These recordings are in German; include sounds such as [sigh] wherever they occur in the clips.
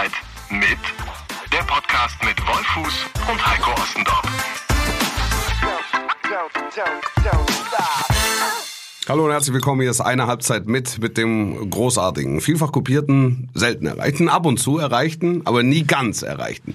Halbzeit mit der Podcast mit Wolfuß und Heiko Ostendorf. Hallo und herzlich willkommen. Hier ist eine Halbzeit mit, mit dem großartigen, vielfach kopierten, selten erreichten, ab und zu erreichten, aber nie ganz erreichten.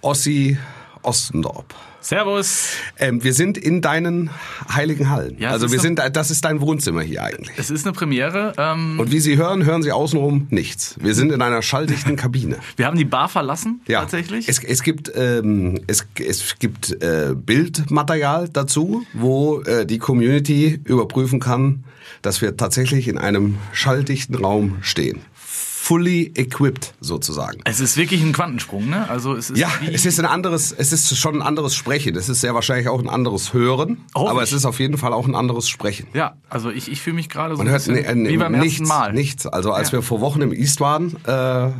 Ossi Ostendorf. Servus. Ähm, wir sind in deinen heiligen Hallen. Ja, also wir sind, das ist dein Wohnzimmer hier eigentlich. Es ist eine Premiere. Ähm, Und wie Sie hören, hören Sie außenrum nichts. Wir sind in einer schalldichten Kabine. [laughs] wir haben die Bar verlassen, Ja, tatsächlich. Es, es gibt, ähm, es, es gibt äh, Bildmaterial dazu, wo äh, die Community überprüfen kann, dass wir tatsächlich in einem schalldichten Raum stehen. Fully equipped sozusagen. Es ist wirklich ein Quantensprung, ne? Also es ist Ja, es ist ein anderes, es ist schon ein anderes Sprechen. Es ist sehr wahrscheinlich auch ein anderes Hören, Hoffe aber es ist auf jeden Fall auch ein anderes Sprechen. Ja, also ich, ich fühle mich gerade so Man ein hört ne, äh, wie beim nichts, ersten Mal. nichts. Also als Ja. wir vor Wochen im East waren, äh, da,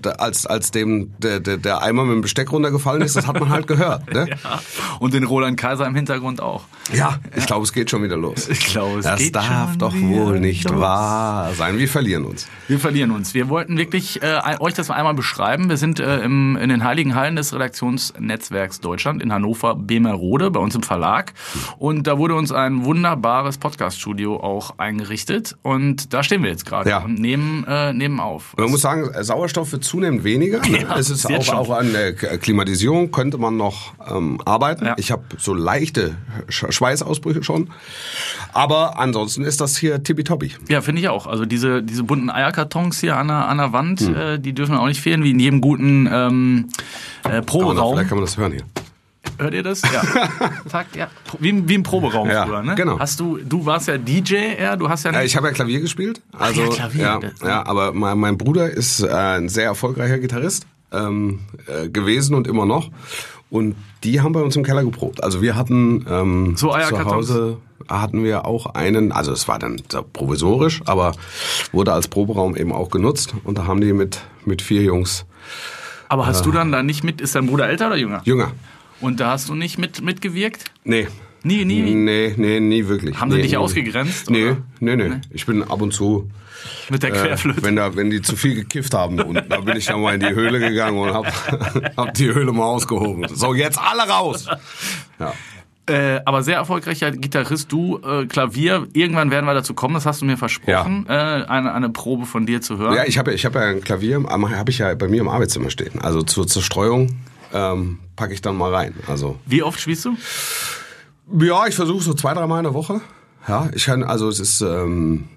da, als als dem der, der, der Eimer mit dem Besteck runtergefallen ist, das hat man halt gehört. Ne? [laughs] Ja. Und den Roland Kaiser im Hintergrund auch. Ja, ich glaube, es geht schon wieder los. Ich glaube, es das geht darf schon doch wohl nicht los. wahr sein. Wir verlieren uns. Wir verlieren uns. Wir wollten wirklich äh, euch das mal einmal beschreiben. Wir sind äh, im, in den Heiligen Hallen des Redaktionsnetzwerks Deutschland in Hannover Bemerode bei uns im Verlag. Und da wurde uns ein wunderbares Podcaststudio auch eingerichtet. Und da stehen wir jetzt gerade Ja. und nehmen, äh, nehmen auf. Man muss sagen, Sauerstoff wird zunehmend weniger. Ne? Ja, es ist auch, auch an der Klimatisierung könnte man noch ähm, arbeiten. Ja. Ich habe so leichte Sch Schweißausbrüche schon. Aber ansonsten ist das hier tippitoppi. Ja, finde ich auch. Also diese, diese bunten Eierkartons hier an der, an der Wand, Hm. äh, die dürfen auch nicht fehlen, wie in jedem guten ähm, äh, Proberaum. vielleicht kann man das hören hier. Hört ihr das? Ja. [laughs] Takt, ja. Wie, wie im Proberaum Ja, früher, ne? genau. Hast du, du warst ja DJ, eher, du hast ja nicht. ich habe ja Klavier gespielt. Also, ja, Klavier, Ja, ja, aber mein, mein Bruder ist äh, ein sehr erfolgreicher Gitarrist ähm, äh, gewesen und immer noch. Und die haben bei uns im Keller geprobt. Also wir hatten ähm, So zu? Hause hatten wir auch einen, also es war dann so provisorisch, aber wurde als Proberaum eben auch genutzt. Und da haben die mit, mit vier Jungs Aber hast du dann da nicht mit, ist dein Bruder älter oder jünger? Jünger. Und da hast du nicht mit, mitgewirkt? Nee. Nie, nie? Nee, nee, nie wirklich. Haben sie nee, dich nie. ausgegrenzt, Nee, oder? nee, nee. Ich bin ab und zu Mit der Äh, Querflöte? wenn, da, wenn die zu viel gekifft haben. Und da bin ich dann mal in die Höhle gegangen und hab, [laughs] hab die Höhle mal ausgehoben. So, jetzt alle raus! Ja. Äh, aber sehr erfolgreicher Gitarrist, du, äh, Klavier. Irgendwann werden wir dazu kommen, das hast du mir versprochen, äh, eine, eine Probe von dir zu hören. Ja, ich habe ich hab ja ein Klavier, habe ich ja bei mir im Arbeitszimmer stehen. Also zur Zerstreuung ähm, packe ich dann mal rein. Also Wie oft spielst du? ja, ich versuche so zwei, dreimal in der Woche. Ja, ich kann, also es ist ähm,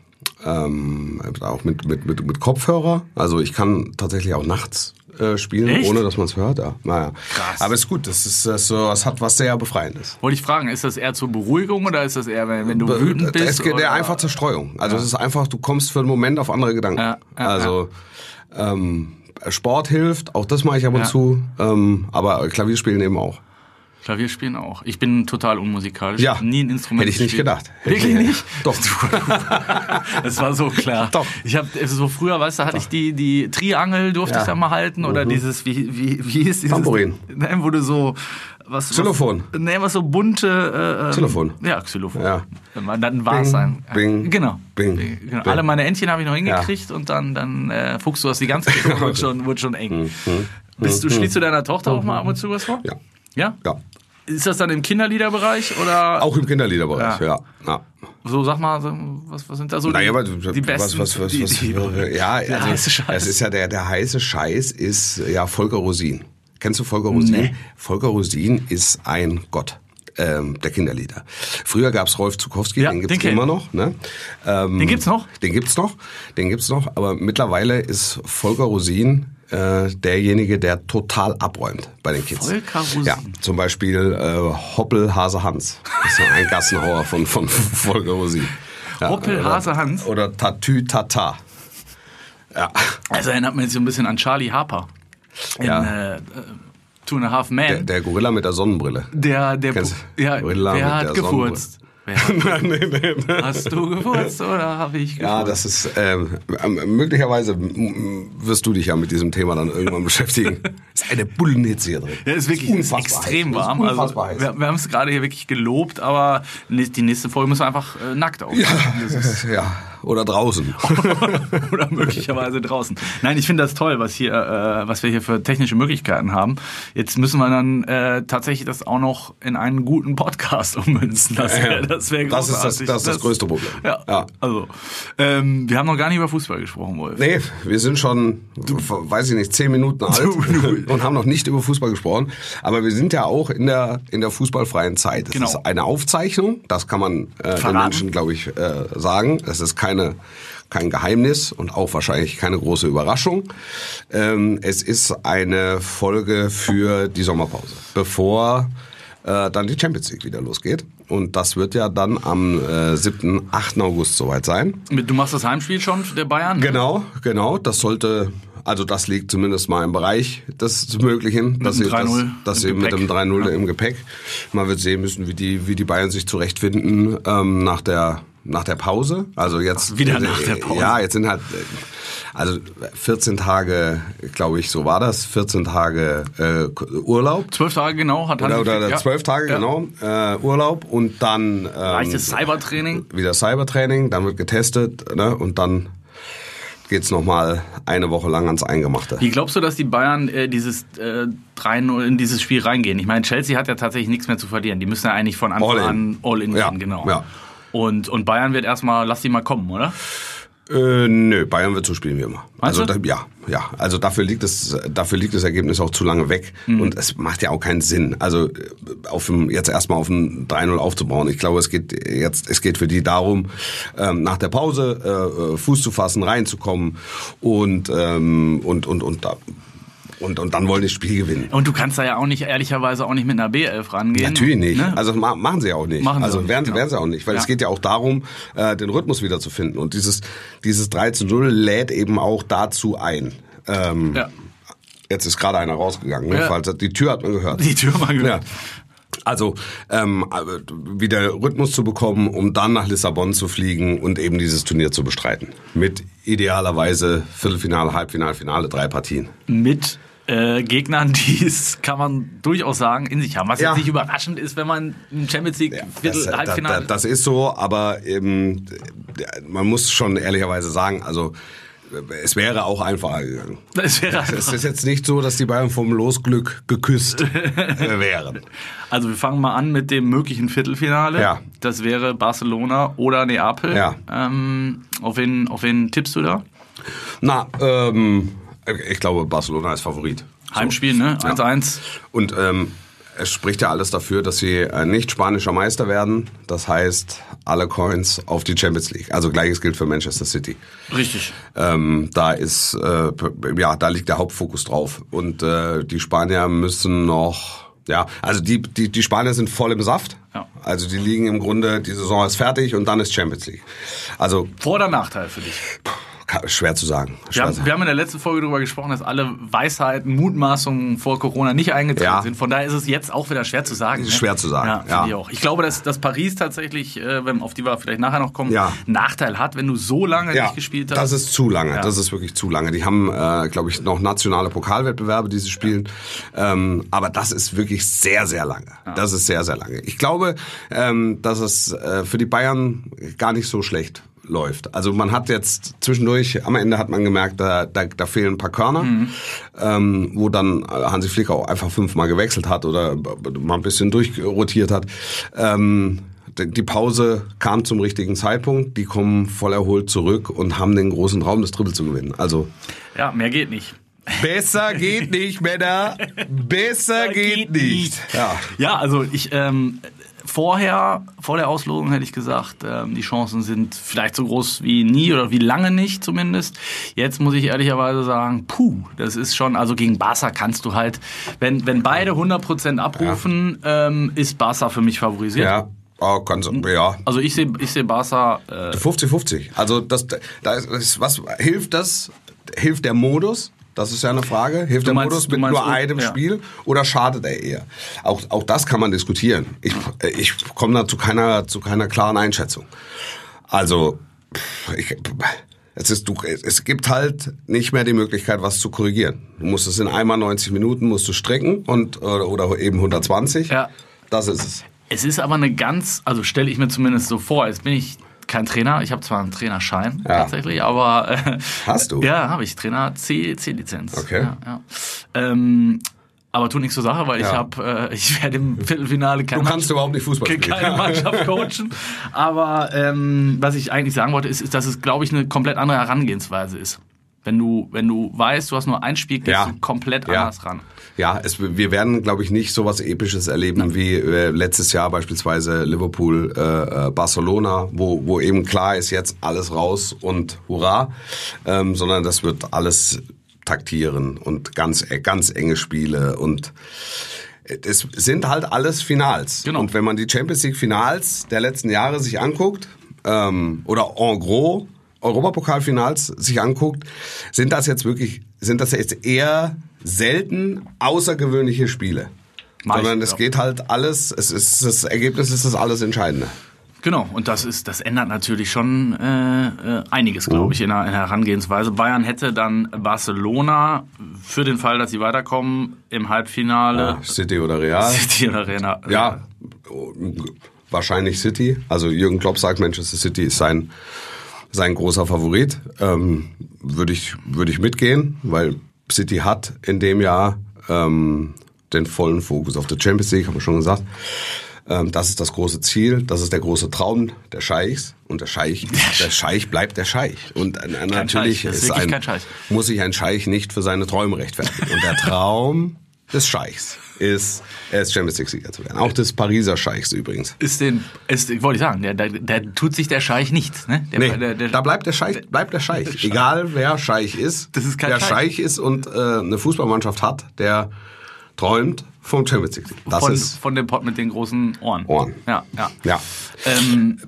ähm, auch mit, mit, mit, mit Kopfhörer. Also ich kann tatsächlich auch nachts äh, spielen, Echt? ohne dass man es hört. Ja, naja. Krass. Aber ist gut, das ist das so, das hat was sehr Befreiendes. Wollte ich fragen, ist das eher zur Beruhigung oder ist das eher, wenn, du wütend bist? Es geht oder? ja einfach zur Streuung. Also es ist einfach, du kommst für einen Moment auf andere Gedanken. Ja, ja, also Ähm, Sport hilft, auch das mache ich ab und Ja. zu, ähm, aber Klavierspielen eben auch. Klavierspielen auch. Ich bin total unmusikalisch. Ja. Nie ein Instrument Hätte ich nicht gespielt. gedacht. Hätte Wirklich ich- nicht? Doch. [laughs] Das war so klar. Doch. Ich habe so früher, weißt du, hatte ich die die Triangel durfte Ja. ich da mal halten oder dieses wie wie wie ist dieses Tambourin. Nein, wo du so was Xylophon. Was, nee, was so bunte äh, ähm, Xylophon. Ja, Xylophon. Ja. Dann, war es sein. bing, genau. bing, genau. bing. Alle meine Entchen habe ich noch hingekriegt und dann dann äh, fuchst du das die ganze Zeit [laughs] wurde schon wurde schon eng. Bist du schließt du deiner Tochter auch mal ab und zu was vor? Mhm. Ja. Ja? Ja. Ist das dann im Kinderliederbereich oder Auch im Kinderliederbereich, Ja. ja. so sag mal, was, was sind da so Naja, die, die besten? was, was, die, die, ja, der also, heiße Scheiß. Es ist ja der, der heiße Scheiß ist ja Volker Rosin. Kennst du Volker Rosin? Nee. Volker Rosin ist ein Gott. Ähm, der Kinderlieder. Früher gab's Rolf Zukowski, Ja, den gibt's den kenn immer noch. Ne? Ähm, Den gibt's noch? Den gibt's noch, den gibt's noch. Aber mittlerweile ist Volker Rosin äh, derjenige, der total abräumt bei den Kids. Volker Rosin. Ja, zum Beispiel äh, Hoppel Hase Hans. Das ist so ein Gassenhauer von, von [laughs] Volker Rosin. Ja, Hoppel, Hase, Hans? Oder Tatü Tata. Ja, Also erinnert mich so ein bisschen an Charlie Harper. In, Ja. äh, äh, Two and a Half Men. der, der Gorilla mit der Sonnenbrille. Der, der, Kennst ja, Gorilla wer hat gefurzt? Wer hat, nee, nee, nee. hast du gefurzt oder habe ich gefurzt? Ja, das ist ähm, ähm, möglicherweise wirst du dich ja mit diesem Thema dann irgendwann [laughs] beschäftigen. ist eine Bullenhitze hier drin. Ja, ist wirklich unfassbar extrem heiß. warm. Ist Also, wir, wir haben es gerade hier wirklich gelobt, aber die nächste Folge müssen wir einfach äh, nackt aufnehmen. Ist, [laughs] ja, oder draußen. [laughs] oder möglicherweise draußen. Nein, ich finde das toll, was hier, äh, was wir hier für technische Möglichkeiten haben. Jetzt müssen wir dann äh, tatsächlich das auch noch in einen guten Podcast [laughs] ummünzen. Das wäre das wär Das ist das, das, ist das größte Problem. Ja, ja. also ähm, wir haben noch gar nicht über Fußball gesprochen, Wolf. Nee, wir sind schon, weiß ich nicht, zehn Minuten alt und haben noch nicht über Fußball gesprochen. Aber wir sind ja auch in der, in der fußballfreien Zeit. Es Genau. ist eine Aufzeichnung, das kann man äh, den. Menschen, glaube ich, äh, sagen. Es ist keine, kein Geheimnis und auch wahrscheinlich keine große Überraschung. Ähm, es ist eine Folge für die Sommerpause, bevor äh, dann die Champions League wieder losgeht. Und das wird ja dann am äh, 7., 8. August soweit sein. Du machst das Heimspiel schon der Bayern? Genau, genau. Das sollte, also das liegt zumindest mal im Bereich des Möglichen, dass sie, das, 3-0 dass sie mit dem 3-0 im Gepäck. Man wird sehen müssen, wie die, wie die Bayern sich zurechtfinden ähm, nach der nach der Pause. Also jetzt Wieder nach der Pause. Ja, jetzt sind halt äh, also 14 Tage, glaube ich, so war das. 14 Tage äh, Urlaub. Zwölf Tage genau hat Oder, oder Flick, ja. zwölf Tage, Ja. genau, äh, Urlaub und dann ähm, Leichtes Cybertraining. wieder Cybertraining, dann wird getestet ne, und dann geht's noch nochmal eine Woche lang ans Eingemachte. Wie glaubst du, dass die Bayern äh, dieses äh, 3-0 in dieses Spiel reingehen? Ich meine, Chelsea hat ja tatsächlich nichts mehr zu verlieren. Die müssen ja eigentlich von Anfang All an all in Ja, gehen, genau. ja. Und, und Bayern wird erstmal, lass die mal kommen, oder? Äh, nö, Bayern wird so spielen wie immer. Meinst also da, ja, ja. Also dafür liegt es, dafür liegt das Ergebnis auch zu lange weg Mhm. und es macht ja auch keinen Sinn. Also auf dem, jetzt erstmal auf ein 3-0 aufzubauen. Ich glaube, es geht jetzt, es geht für die darum, ähm, nach der Pause äh, äh, Fuß zu fassen, reinzukommen und ähm, und und und da, und und dann wollen die das Spiel gewinnen. Und du kannst da ja auch nicht, ehrlicherweise auch nicht mit einer B11 rangehen. Natürlich nicht. Ne? Also ma machen sie auch nicht. Machen sie also auch nicht, werden, genau. werden sie auch nicht, weil Ja. es geht ja auch darum, äh, den Rhythmus wieder zu finden. Und dieses, dieses 3 zu 0 lädt eben auch dazu ein. Ähm, Ja. Jetzt ist gerade einer rausgegangen. Ne? Ja. Die Tür hat man gehört. Die Tür mal gehört. Ja. Also ähm, wieder Rhythmus zu bekommen, um dann nach Lissabon zu fliegen und eben dieses Turnier zu bestreiten. Mit idealerweise Viertelfinale, Halbfinale, Finale, drei Partien. Mit äh, Gegnern, [laughs] die es, kann man durchaus sagen, in sich haben. Was Ja. jetzt nicht überraschend ist, wenn man im Champions League Viertel, Das, äh, Halbfinale... da, das ist so, aber eben, man muss schon ehrlicherweise sagen, also es wäre auch einfacher gegangen. [laughs] das wäre Es ist jetzt nicht so, dass die Bayern vom Losglück geküsst äh, [laughs] wären. Also wir fangen mal an mit dem möglichen Viertelfinale. Ja. Das wäre Barcelona oder Neapel. Ja. Ähm, auf, wen, auf wen tippst du da? Na, ähm, ich glaube, Barcelona ist Favorit. So. Heimspiel, ne? Ja. 1-1. Und ähm, es spricht ja alles dafür, dass sie äh, nicht spanischer Meister werden. Das heißt, alle Coins auf die Champions League. Also gleiches gilt für Manchester City. Richtig. Ähm, da ist, äh, ja, da liegt der Hauptfokus drauf. Und äh, die Spanier müssen noch, ja, also die, die, die Spanier sind voll im Saft. Ja. Also die liegen im Grunde, die Saison ist fertig und dann ist Champions League. Also Vor- oder Nachteil für dich? Schwer zu sagen. Wir Schwer haben, zu wir haben in der letzten Folge darüber gesprochen, dass alle Weisheiten, Mutmaßungen vor Corona nicht eingetreten Ja. sind. Von daher ist es jetzt auch wieder schwer zu sagen. ne? Schwer zu sagen, Ja, ja. ich auch. Ich glaube, dass, dass Paris tatsächlich, äh, wenn, auf die wir vielleicht nachher noch kommen, Ja. Nachteil hat, wenn du so lange ja, nicht gespielt hast. das ist zu lange. Das ist wirklich zu lange. Die haben, äh, glaube ich, noch nationale Pokalwettbewerbe, die sie spielen. Ähm, aber das ist wirklich sehr, sehr lange. Das ist sehr, sehr lange. Ich glaube, ähm, dass es äh, für die Bayern gar nicht so schlecht läuft. Also man hat jetzt zwischendurch, am Ende hat man gemerkt, da, da, da fehlen ein paar Körner, ähm, wo dann Hansi Flick auch einfach fünfmal gewechselt hat oder mal ein bisschen durchrotiert hat. Ähm, die Pause kam zum richtigen Zeitpunkt, die kommen voll erholt zurück und haben den großen Traum, das Triple zu gewinnen. Also ja, mehr geht nicht. besser [laughs] geht nicht, Männer. Besser geht nicht. Ja. Ja, also ich ähm, vorher, vor der Auslosung hätte ich gesagt, ähm, die Chancen sind vielleicht so groß wie nie oder wie lange nicht zumindest. Jetzt muss ich ehrlicherweise sagen, puh, das ist schon, also gegen Barca kannst du halt, wenn, wenn beide 100% abrufen, ähm, ist Barca für mich favorisiert. Ja. Oh, kannst, du- ja. Also ich sehe ich seh Barca, äh, 50-50. Also das, da ist, ist was hilft das? Hilft der Modus? Das ist ja eine Frage. Hilft der meinst- Modus du mit meinst nur einem ja. Spiel oder schadet er eher? Auch, auch das kann man diskutieren. Ich, äh, ich komme da zu keiner, zu keiner klaren Einschätzung. Also, ich, es, ist, du, es gibt halt nicht mehr die Möglichkeit, was zu korrigieren. Du musst es in einmal 90 Minuten musst du strecken und, oder, oder eben 120. Ja. Das ist es. Es ist aber eine ganz, also stelle ich mir zumindest so vor, jetzt bin ich kein Trainer. Ich habe zwar einen Trainerschein Ja. tatsächlich, aber äh, Hast du? Ja, habe ich. Trainer C, C-Lizenz. Okay. Ja, ja. Ähm, aber tut nichts zur Sache, weil ich Ja. habe, äh, ich werde im Viertelfinale keine, Du kannst überhaupt nicht Fußball spielen. keine [laughs] Mannschaft coachen. Aber ähm, was ich eigentlich sagen wollte, ist, ist dass es, glaube ich, eine komplett andere Herangehensweise ist. Wenn du, wenn du weißt, du hast nur ein Spiel, gehst Ja. du komplett Ja. anders ran. Ja, es, wir werden, glaube ich, nicht sowas Episches erleben wie äh, letztes Jahr beispielsweise Liverpool, äh, äh, Barcelona, wo, wo eben klar ist, jetzt alles raus und hurra, ähm, sondern das wird alles taktieren und ganz, äh, ganz enge Spiele und es sind halt alles Finals. Genau. Und wenn man die Champions League Finals der letzten Jahre sich anguckt, ähm, oder en gros Europapokalfinals sich anguckt, sind das jetzt wirklich, sind das jetzt eher selten außergewöhnliche Spiele. Meist, Sondern es ja. geht halt alles, es ist, das Ergebnis ist das alles Entscheidende. Genau, und das ist, das ändert natürlich schon äh, äh, einiges, glaube ich, in der, in der Herangehensweise. Bayern hätte dann Barcelona für den Fall, dass sie weiterkommen im Halbfinale. City oder Real. [laughs] City oder Real. Ja, wahrscheinlich City. Also Jürgen Klopp sagt, Manchester City ist sein, sein großer Favorit. Ähm, Würde ich, würde ich mitgehen, weil City hat in dem Jahr ähm, den vollen Fokus auf der Champions League, haben wir schon gesagt. Ähm, das ist das große Ziel, das ist der große Traum der Scheichs. Und der Scheich, der Scheich bleibt der Scheich. Und äh, natürlich Scheich, ist ein, muss sich ein Scheich nicht für seine Träume rechtfertigen. Und der Traum des Scheichs ist, ist Champions League-Sieger zu werden. Auch des Pariser Scheichs übrigens. Ist den, ist, wollte ich sagen, der tut sich der Scheich nichts, ne? Der, Nee, der, der, da bleibt der Scheich, bleibt der Scheich. Egal wer Scheich ist, Das ist kein der Scheich. Scheich ist und äh, eine Fußballmannschaft hat, der träumt vom Champions League. Das von, ist von dem Pot mit den großen Ohren. Ohren. Ja, ja. ja. Ähm,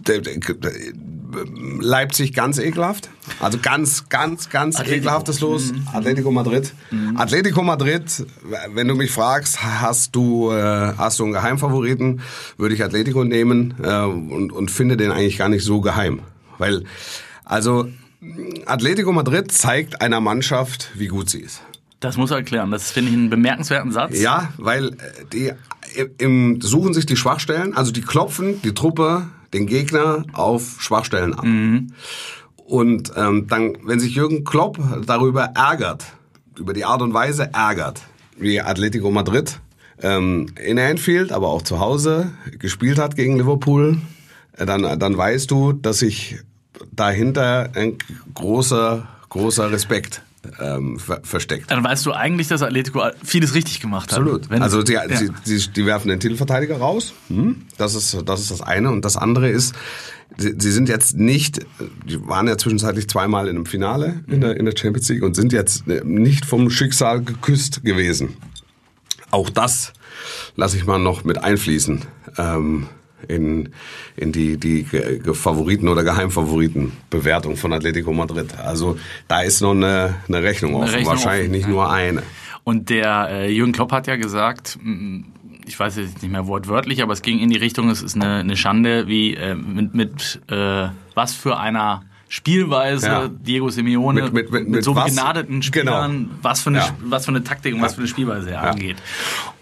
Leipzig ganz ekelhaft. Also ganz, ganz, ganz Atletico. ekelhaftes Los. Atletico Madrid. Atletico Madrid, wenn du mich fragst, hast du, äh, hast du einen Geheimfavoriten, würde ich Atletico nehmen äh, und, und finde den eigentlich gar nicht so geheim. Weil, also, Atletico Madrid zeigt einer Mannschaft, wie gut sie ist. das muss er erklären. Das finde ich einen bemerkenswerten Satz. Ja, weil äh, die im, suchen sich die Schwachstellen, also die klopfen die Truppe, den Gegner auf Schwachstellen ab. Und ähm, dann, wenn sich Jürgen Klopp darüber ärgert, über die Art und Weise ärgert, wie Atletico Madrid ähm, in Anfield, aber auch zu Hause gespielt hat gegen Liverpool, äh, dann, dann weißt du, dass sich dahinter ein großer, großer Respekt ähm, ver versteckt. Dann weißt du eigentlich, dass Atletico vieles richtig gemacht hat. Absolut. Wenn- also die, ja. sie, sie, die werfen den Titelverteidiger raus. Hm? Das ist das ist das eine und das andere ist, sie, sie sind jetzt nicht, die waren ja zwischenzeitlich zweimal in einem Finale in der in der Champions League und sind jetzt äh, nicht vom Schicksal geküsst gewesen. Auch das lasse ich mal noch mit einfließen ähm, in, in die, die Favoriten- oder Geheimfavoritenbewertung von Atletico Madrid. Also da ist noch eine, eine Rechnung offen, Rechnung wahrscheinlich offen, nicht ja. nur eine. Und der äh, Jürgen Klopp hat ja gesagt, ich weiß jetzt nicht mehr wortwörtlich, aber es ging in die Richtung, es ist eine, eine Schande, wie äh, mit, mit äh, was für einer Spielweise Ja. Diego Simeone Mit- mit- mit- mit so was? begnadeten Spielern, Genau. was, für eine, Ja. was für eine Taktik und was für eine Spielweise er Ja. angeht.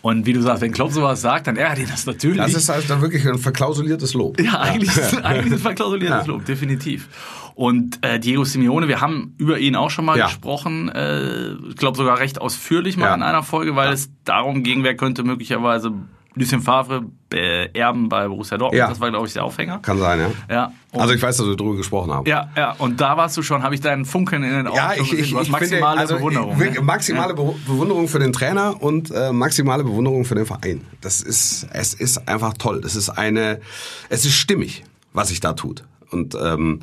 Und wie du sagst, wenn Klopp sowas sagt, dann ärgert ihn das natürlich. Das ist halt dann wirklich ein verklausuliertes Lob. Ja, eigentlich, ist- eigentlich ein verklausuliertes Ja. Lob, definitiv. Und äh, Diego Simeone, wir haben über ihn auch schon mal Ja. gesprochen, äh, ich glaube sogar recht ausführlich mal Ja. in einer Folge, weil es darum ging, wer könnte möglicherweise Lucien Favre beerben bei Borussia Dortmund. Ja. Das war, glaube ich, der Aufhänger. Kann sein, ja. Ja. Also ich weiß, dass wir darüber gesprochen haben. ja, ja, und da warst du schon, habe ich deinen Funkeln in den Augen Ja, ich, ich, ich maximale finde, also Bewunderung. ich- ne? maximale Be Bewunderung für den Trainer und äh, maximale Bewunderung für den Verein. Das ist, es ist einfach toll. Das ist eine, es ist stimmig, was sich da tut. Und ähm,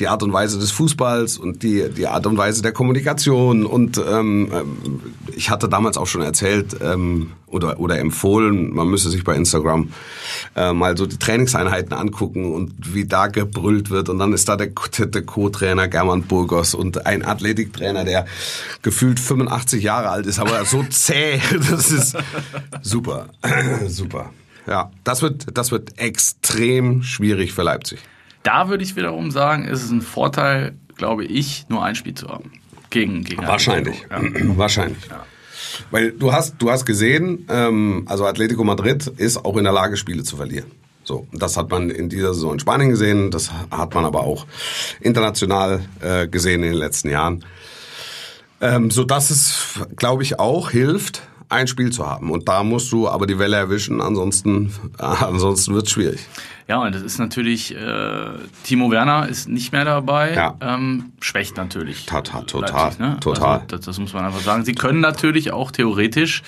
die Art und Weise des Fußballs und die, die Art und Weise der Kommunikation. Und ähm, ähm, ich hatte damals auch schon erzählt ähm, oder, oder empfohlen, man müsse sich bei Instagram äh, mal so die Trainingseinheiten angucken und wie da gebrüllt wird. Und dann ist da der, der Co-Trainer German Burgos und ein Athletiktrainer, der gefühlt 85 Jahre alt ist, aber so [laughs] zäh. Das ist super. [clears throat] super. Ja, das wird, das wird extrem schwierig für Leipzig. Da würde ich wiederum sagen, ist es ein Vorteil, glaube ich, nur ein Spiel zu haben. Gegen, gegen Wahrscheinlich. Atletico. Ja. Wahrscheinlich. Weil du hast, du hast gesehen, ähm, also Atletico Madrid ist auch in der Lage, Spiele zu verlieren. So, das hat man in dieser Saison in Spanien gesehen, das hat man aber auch international äh, gesehen in den letzten Jahren. Ähm, so dass es, glaube ich, auch hilft, ein Spiel zu haben. Und da musst du aber die Welle erwischen, ansonsten, äh, ansonsten wird's schwierig. Ja, und das ist natürlich, äh, Timo Werner ist nicht mehr dabei, Ja. ähm, schwächt natürlich. Total, total, Leipzig, ne? total. Also, das, das muss man einfach sagen. Sie können natürlich auch theoretisch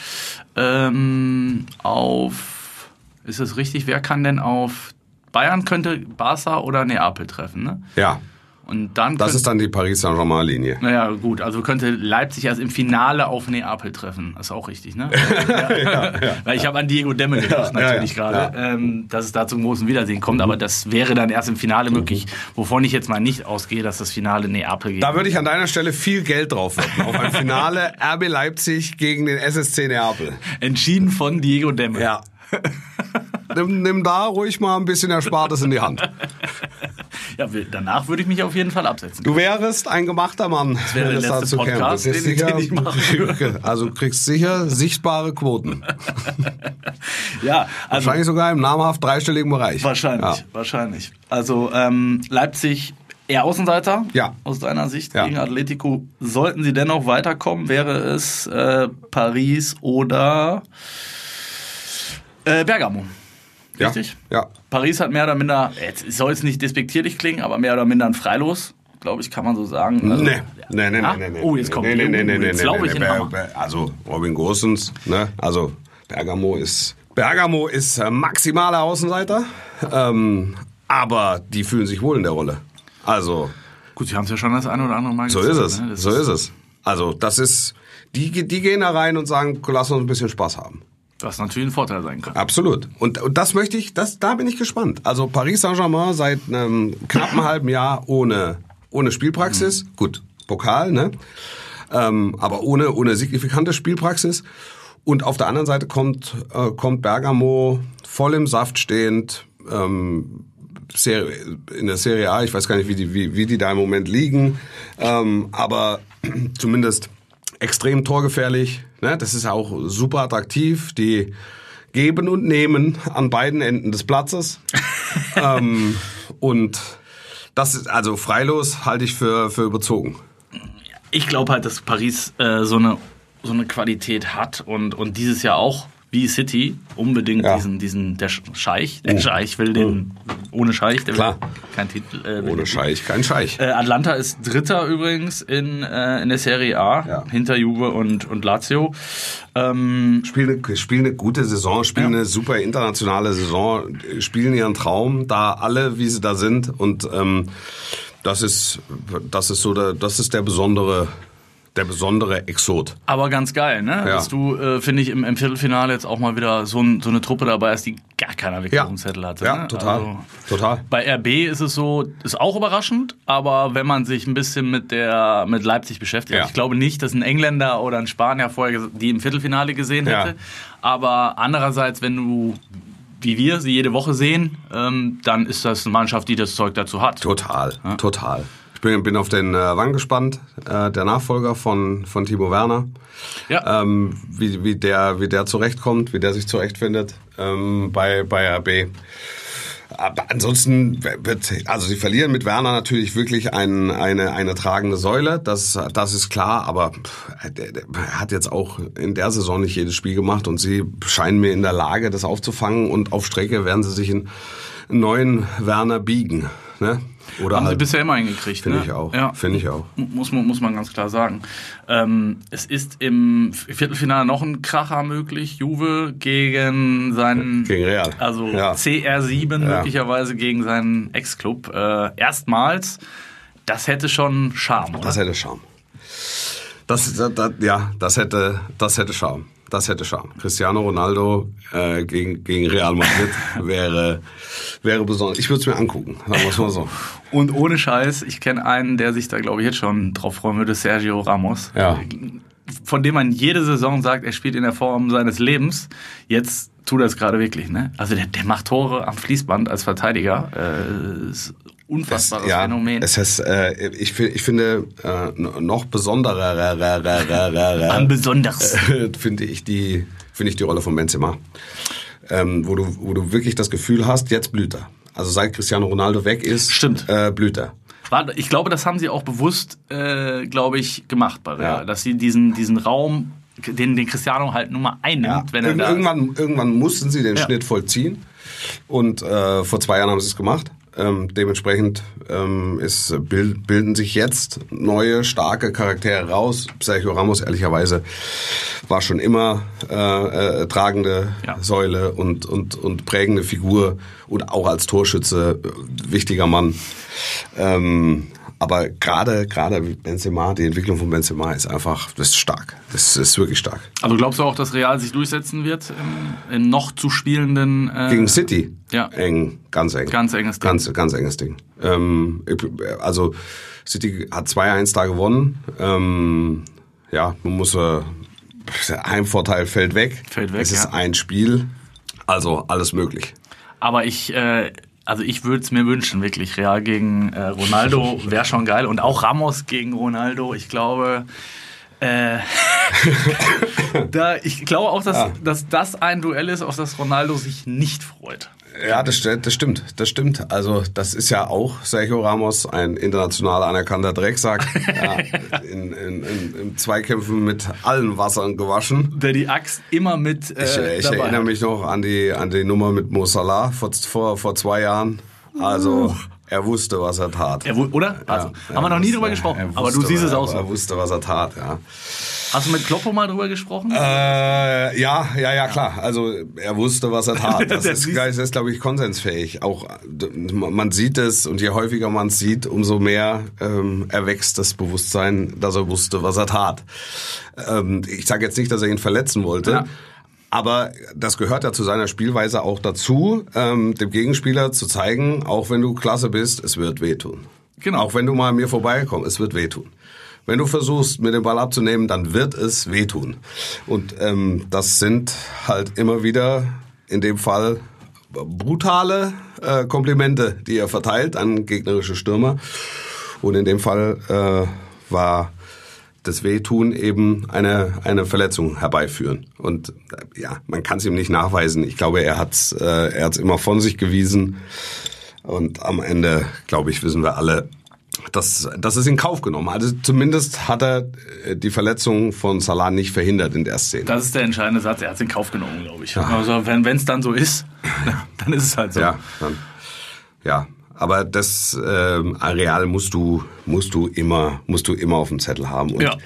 ähm, auf, ist es richtig, wer kann denn auf, Bayern könnte Barca oder Neapel treffen, ne? Ja, Und dann das ist dann die Paris Saint-Germain-Linie. Naja, gut, also könnte Leipzig erst im Finale auf Neapel treffen. Das ist auch richtig, ne? [laughs] ja, Weil ich habe an Diego Demme gedacht, Ja, ja, natürlich ja, gerade, Ähm, dass es da zum großen Wiedersehen kommt. Aber das wäre dann erst im Finale möglich, wovon ich jetzt mal nicht ausgehe, dass das Finale Neapel geht. Da würde ich an deiner Stelle viel Geld drauf wetten. Auf ein Finale [laughs] RB Leipzig gegen den SSC Neapel. Entschieden von Diego Demme. Ja. [laughs] nimm, nimm da ruhig mal ein bisschen Erspartes in die Hand. Ja, danach würde ich mich auf jeden Fall absetzen. Du wärst ein gemachter Mann. Das wäre der letzte Podcast, Das ist den- sicher, den ich machen [laughs] würde. Also du kriegst sicher sichtbare Quoten. [laughs] Ja, also Wahrscheinlich sogar im namhaft dreistelligen Bereich. wahrscheinlich, Ja. wahrscheinlich. Also ähm, Leipzig eher Außenseiter Ja. aus deiner Sicht Ja. gegen Atletico. Sollten sie dennoch weiterkommen, wäre es äh, Paris oder äh, Bergamo. Ja. Richtig? Ja. Paris hat mehr oder minder, jetzt es soll jetzt nicht despektierlich klingen, aber mehr oder minder ein Freilos, glaube ich, kann man so sagen. Also, Nee. Nee, nee, Ah? nee, nee, nee. Oh, jetzt kommt nee, nee, nee, nee, nee, jetzt nee, nee. Ber- Also Robin Gosens, ne? Also Bergamo ist Bergamo ist äh, maximaler Außenseiter, ähm, aber die fühlen sich wohl in der Rolle. Also Gut, sie haben es ja schon das eine oder andere Mal so gezeigt, ist es, ne? So ist es. Also das ist die die gehen da rein und sagen, lass uns ein bisschen Spaß haben. Was natürlich ein Vorteil sein kann. Absolut. Und, und das möchte ich, das, da bin ich gespannt. Also Paris Saint-Germain seit einem knappen [laughs] halben Jahr ohne, ohne Spielpraxis. Gut, Pokal, ne? Ähm, aber ohne, ohne signifikante Spielpraxis. Und auf der anderen Seite kommt, äh, kommt Bergamo voll im Saft stehend, ähm, Serie, in der Serie A, ich weiß gar nicht, wie die, wie, wie die da im Moment liegen, ähm, aber [clears throat] zumindest extrem torgefährlich. Ne? Das ist auch super attraktiv. Die geben und nehmen an beiden Enden des Platzes. [laughs] ähm, und das ist, also freilos halte ich für, für überzogen. Ich glaube halt, dass Paris äh, so, eine, so eine Qualität hat und, und dieses Jahr auch, wie City, unbedingt Ja. diesen, diesen, der Scheich, der Scheich will den, ohne Scheich, der Klar. will kein Titel. Äh, Ohne Scheich, kein Scheich. Äh, Atlanta ist Dritter übrigens in, äh, in der Serie A, Ja. hinter Juve und, und Lazio. Ähm, Spielen eine, spielen eine gute Saison, spielen Ja. eine super internationale Saison, spielen ihren Traum, da alle, wie sie da sind. Und ähm, das ist, das ist so der, das ist der besondere, der besondere Exot. aber ganz geil, ne? Dass du, äh, finde ich, im, im Viertelfinale jetzt auch mal wieder so, ein, so eine Truppe dabei ist, die gar keiner wirklich Ja. auf dem Zettel hatte. Ja, ne? total. Also, total. Bei RB ist es so, ist auch überraschend, aber wenn man sich ein bisschen mit der mit Leipzig beschäftigt, Ja. ich glaube nicht, dass ein Engländer oder ein Spanier vorher die im Viertelfinale gesehen Ja. hätte. Aber andererseits, wenn du wie wir sie jede Woche sehen, ähm, dann ist das eine Mannschaft, die das Zeug dazu hat. Total, total. Ich bin, bin auf den äh, Wann gespannt, äh, der Nachfolger von, von Timo Werner. Ja. ähm, wie, wie, der, wie der zurechtkommt, wie der sich zurechtfindet ähm, bei, bei RB. Aber ansonsten wird, also sie verlieren mit Werner natürlich wirklich ein, eine, eine tragende Säule, das, das ist klar, aber der hat jetzt auch in der Saison nicht jedes Spiel gemacht und sie scheinen mir in der Lage, das aufzufangen und auf Strecke werden sie sich in einen neuen Werner biegen. Ne? Oder Haben sie halt, bisher immer hingekriegt. finde ne? ich auch, Ja. finde ich auch. Muss man, muss man ganz klar sagen. Ähm, es ist im Viertelfinale noch ein Kracher möglich. Juve gegen seinen. Gegen Real. Also Ja. CR7 möglicherweise gegen seinen Ex-Club. Äh, erstmals. Das hätte schon Charme, oder? Das hätte Charme. Das, das, das, ja, das hätte, das hätte Charme. Das hätte Charme. Cristiano Ronaldo äh, gegen, gegen Real Madrid [laughs] wäre, wäre besonders. Ich würde es mir angucken, sagen wir es mal so. [laughs] Und ohne Scheiß, ich kenne einen, der sich da, glaube ich, jetzt schon drauf freuen würde, Sergio Ramos. Ja. Von dem man jede Saison sagt, er spielt in der Form seines Lebens. Jetzt tut er es gerade wirklich, ne? Also der, der macht Tore am Fließband als Verteidiger. Äh, ist unfassbares ja, Phänomen. Es heißt, äh, ich, ich finde äh, noch besonderer Am besonders. [laughs] finde ich die finde ich die Rolle von Benzema. Ähm, wo, du, wo du wirklich das Gefühl hast, jetzt blüht er. Also seit Cristiano Ronaldo weg ist, Stimmt. Äh, blüht er. Ich glaube, das haben sie auch bewusst, äh, glaube ich, gemacht bei Real. Ja. Dass sie diesen, diesen Raum, den, den Cristiano halt nun mal einnimmt, wenn er Ir da irgendwann, irgendwann mussten sie den Ja. Schnitt vollziehen. Und äh, vor zwei Jahren haben sie es gemacht. Ähm, dementsprechend ähm, ist, bild, bilden sich jetzt neue, starke Charaktere raus. Sergio Ramos, ehrlicherweise, war schon immer äh, äh, tragende Ja. Säule und, und, und prägende Figur und auch als Torschütze äh, wichtiger Mann. Ähm, aber gerade gerade Benzema, die Entwicklung von Benzema ist einfach, das ist stark. Das ist wirklich stark. Also glaubst du auch, dass Real sich durchsetzen wird im, im noch zu spielenden äh, Gegen City. Ja. Eng, ganz eng. Ganz enges Ding. Ganz, ganz enges Ding. Ähm, also City hat 2-1 da gewonnen. Ähm, ja, man muss äh, Heimvorteil fällt weg. Fällt weg, Es ist ja. ein Spiel. Also alles möglich. Aber ich, äh, also ich würde es mir wünschen, wirklich. Real gegen äh, Ronaldo [laughs] wäre schon geil. Und auch Ramos gegen Ronaldo. Ich glaube, äh, [laughs] da, ich glaube auch, dass, dass das ein Duell ist, auf das Ronaldo sich nicht freut. Ja, das, das stimmt, das stimmt. Also das ist ja auch Sergio Ramos, ein international anerkannter Drecksack, [laughs] ja, in, in, in, in Zweikämpfen mit allen Wassern gewaschen. Der die Axt immer mit äh, Ich, ich erinnere hat. mich noch an die, an die Nummer mit Mo Salah vor, vor, vor zwei Jahren. Also, er wusste, was er tat. Er, oder? Also, haben wir noch nie drüber gesprochen. Er Aber du wusste, siehst es auch so. Er wusste, was er tat, ja. Hast du mit Kloppo mal drüber gesprochen? Äh, ja, ja, ja, klar. Also er wusste, was er tat. [laughs] Das Der ist, das ist, glaube ich, konsensfähig. Auch man sieht es und je häufiger man es sieht, umso mehr ähm, erwächst das Bewusstsein, dass er wusste, was er tat. Ähm, ich sage jetzt nicht, dass er ihn verletzen wollte. Ja. Aber das gehört ja zu seiner Spielweise auch dazu, ähm, dem Gegenspieler zu zeigen, auch wenn du klasse bist, es wird wehtun. Genau. Auch wenn du mal an mir vorbeikommst, es wird wehtun. Wenn du versuchst, mir den Ball abzunehmen, dann wird es wehtun. Und ähm, das sind halt immer wieder in dem Fall brutale äh, Komplimente, die er verteilt an gegnerische Stürmer. Und in dem Fall äh, war das Wehtun eben eine, eine Verletzung herbeiführen. Und äh, ja, man kann es ihm nicht nachweisen. Ich glaube, er hat es äh, er hat's immer von sich gewiesen. Und am Ende, glaube ich, wissen wir alle, dass das ist in Kauf genommen. Also zumindest hat er äh, die Verletzung von Salah nicht verhindert in der Szene. Das ist der entscheidende Satz. Er hat es in Kauf genommen, glaube ich. Also wenn es dann so ist, [laughs] dann ist es halt so. Ja, dann, ja. Aber das ähm, Areal musst du musst du immer musst du immer auf dem Zettel haben. Und Ja.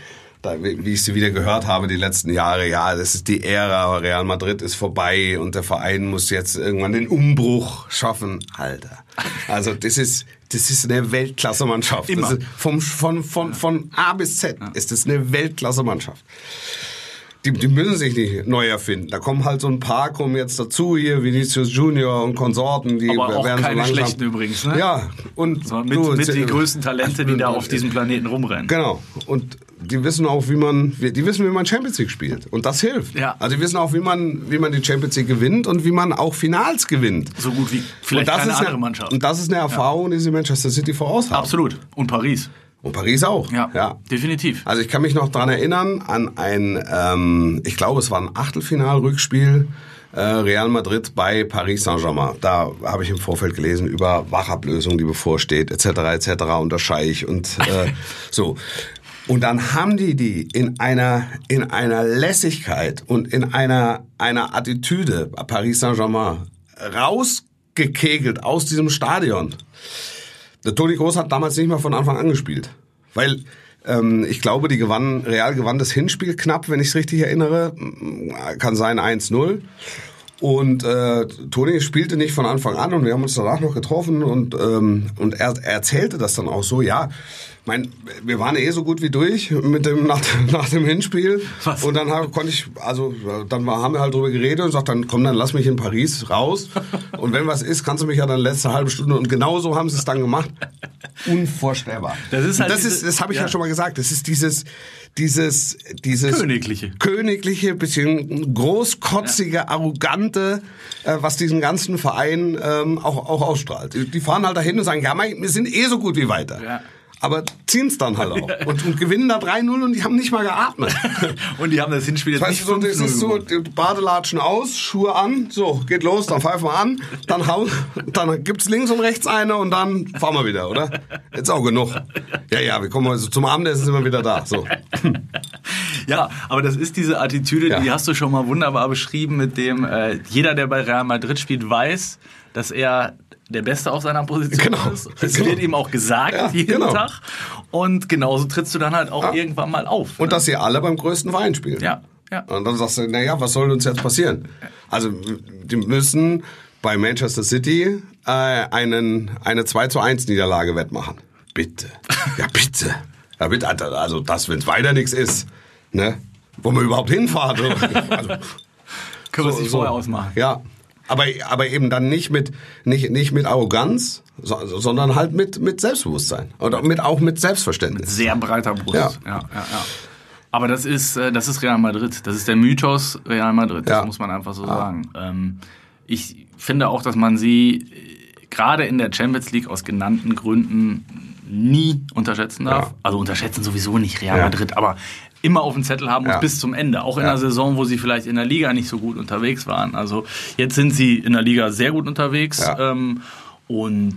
da, wie ich sie wieder gehört habe die letzten Jahre, ja, das ist die Ära. Real Madrid ist vorbei und der Verein muss jetzt irgendwann den Umbruch schaffen. Alter, also das ist das ist eine Weltklasse-Mannschaft. Immer. Ist vom von von von A bis Z ist das eine Weltklasse-Mannschaft. Die, die müssen sich nicht neu erfinden. Da kommen halt so ein paar, kommen jetzt dazu, hier Vinicius Junior und Konsorten, die Aber auch werden keine so schlechten übrigens, ne? Ja, und mit, du, mit die größten Talente, die da auf [laughs] diesem Planeten rumrennen. Genau. Und die wissen auch, wie man, die wissen, wie man Champions League spielt. Und das hilft. Ja. Also die wissen auch, wie man, wie man die Champions League gewinnt und wie man auch Finals gewinnt. So gut wie vielleicht keine ist andere eine, Mannschaft. Und das ist eine Erfahrung, die sie Manchester City voraus haben. Absolut. Und Paris. Und Paris auch. Ja, ja. definitiv. Also ich kann mich noch dran erinnern an ein, ähm, ich glaube es war ein Achtelfinal-Rückspiel äh, Real Madrid bei Paris Saint-Germain. Da habe ich im Vorfeld gelesen über Wachablösung, die bevorsteht, etc. etc. unter Scheich und äh, [laughs] so. Und dann haben die die in einer in einer Lässigkeit und in einer einer Attitüde Paris Saint-Germain rausgekegelt aus diesem Stadion. Der Toni Groß hat damals nicht mal von Anfang an gespielt. Weil ähm, ich glaube, die gewann, Real gewann das Hinspiel knapp, wenn ich es richtig erinnere. Kann sein 1-0. Und äh, Toni spielte nicht von Anfang an und wir haben uns danach noch getroffen und, ähm, und er, er erzählte das dann auch so, ja, mein, wir waren eh so gut wie durch mit dem nach, nach dem Hinspiel Was? und dann hab, konnte ich, also dann haben wir halt drüber geredet und sagt dann, komm, dann lass mich in Paris raus [laughs] und wenn was ist, kannst du mich ja dann letzte halbe Stunde und genau so haben sie es dann gemacht. Unvorstellbar. Das ist halt das diese- ist, das habe ich ja. ja. schon mal gesagt. Das ist dieses, dieses, dieses Königliche. königliche, bisschen großkotzige, arrogante, äh, was diesen ganzen Verein ähm, auch, auch ausstrahlt. Die, die fahren halt dahin und sagen, ja, mein, wir sind eh so gut wie weiter. Ja. Aber ziehen es dann halt auch. [laughs] Und, und gewinnen da 3-0 und die haben nicht mal geatmet. [laughs] Und die haben das Hinspiel jetzt Weißt du, so, das ist so, Badelatschen aus, Schuhe an, so, geht los, dann pfeifen wir an, dann, hau, dann gibt's links und rechts eine und dann fahren wir wieder, oder? Jetzt auch genug. Ja, ja, wir kommen also zum Abendessen sind wir wieder da. So. [laughs] Ja, aber das ist diese Attitüde, Ja. die hast du schon mal wunderbar beschrieben, mit dem äh, jeder, der bei Real Madrid spielt, weiß, dass er der Beste auf seiner Position Genau. ist. [laughs] Es Genau. wird ihm auch gesagt Ja, jeden genau. Tag. Und genauso trittst du dann halt auch Ja. irgendwann mal auf. Und dass sie alle beim größten Verein spielen. ja, ja. Und dann sagst du, naja, was soll uns jetzt passieren? Also, die müssen bei Manchester City äh, einen, eine 2 zu 1 Niederlage wettmachen. Bitte. Ja, bitte. Ja, bitte. Also, das, wenn es weiter nichts ist, ne? Wo man überhaupt hinfahrt. [laughs] Also, Können wir so- sich so. vorher ausmachen. Ja. Aber, aber eben dann nicht mit, nicht, nicht mit Arroganz, so, sondern halt mit, mit Selbstbewusstsein. Oder mit, auch mit Selbstverständnis. Sehr breiter Brust. Ja. ja, ja, ja. Aber das ist, äh, das ist Real Madrid. Das ist der Mythos Real Madrid. Das Ja. muss man einfach so sagen. Ähm, ich finde auch, dass man sie äh, gerade in der Champions League aus genannten Gründen nie unterschätzen darf. Ja. Also unterschätzen sowieso nicht Real Ja. Madrid, aber immer auf dem Zettel haben muss Ja. bis zum Ende. Auch in Ja. einer Saison, wo sie vielleicht in der Liga nicht so gut unterwegs waren. Also jetzt sind sie in der Liga sehr gut unterwegs. Ja. Ähm, und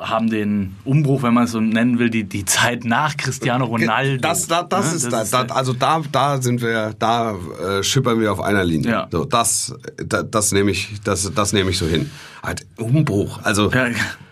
haben den Umbruch, wenn man es so nennen will, die, die Zeit nach Cristiano Ronaldo. Das, das, das Ne? ist, Das da, da, also da, da sind wir, da äh, schippern wir auf einer Linie. Ja. So, das, da, das nehme ich, das, das nehme ich so hin. Halt Umbruch, also. ja,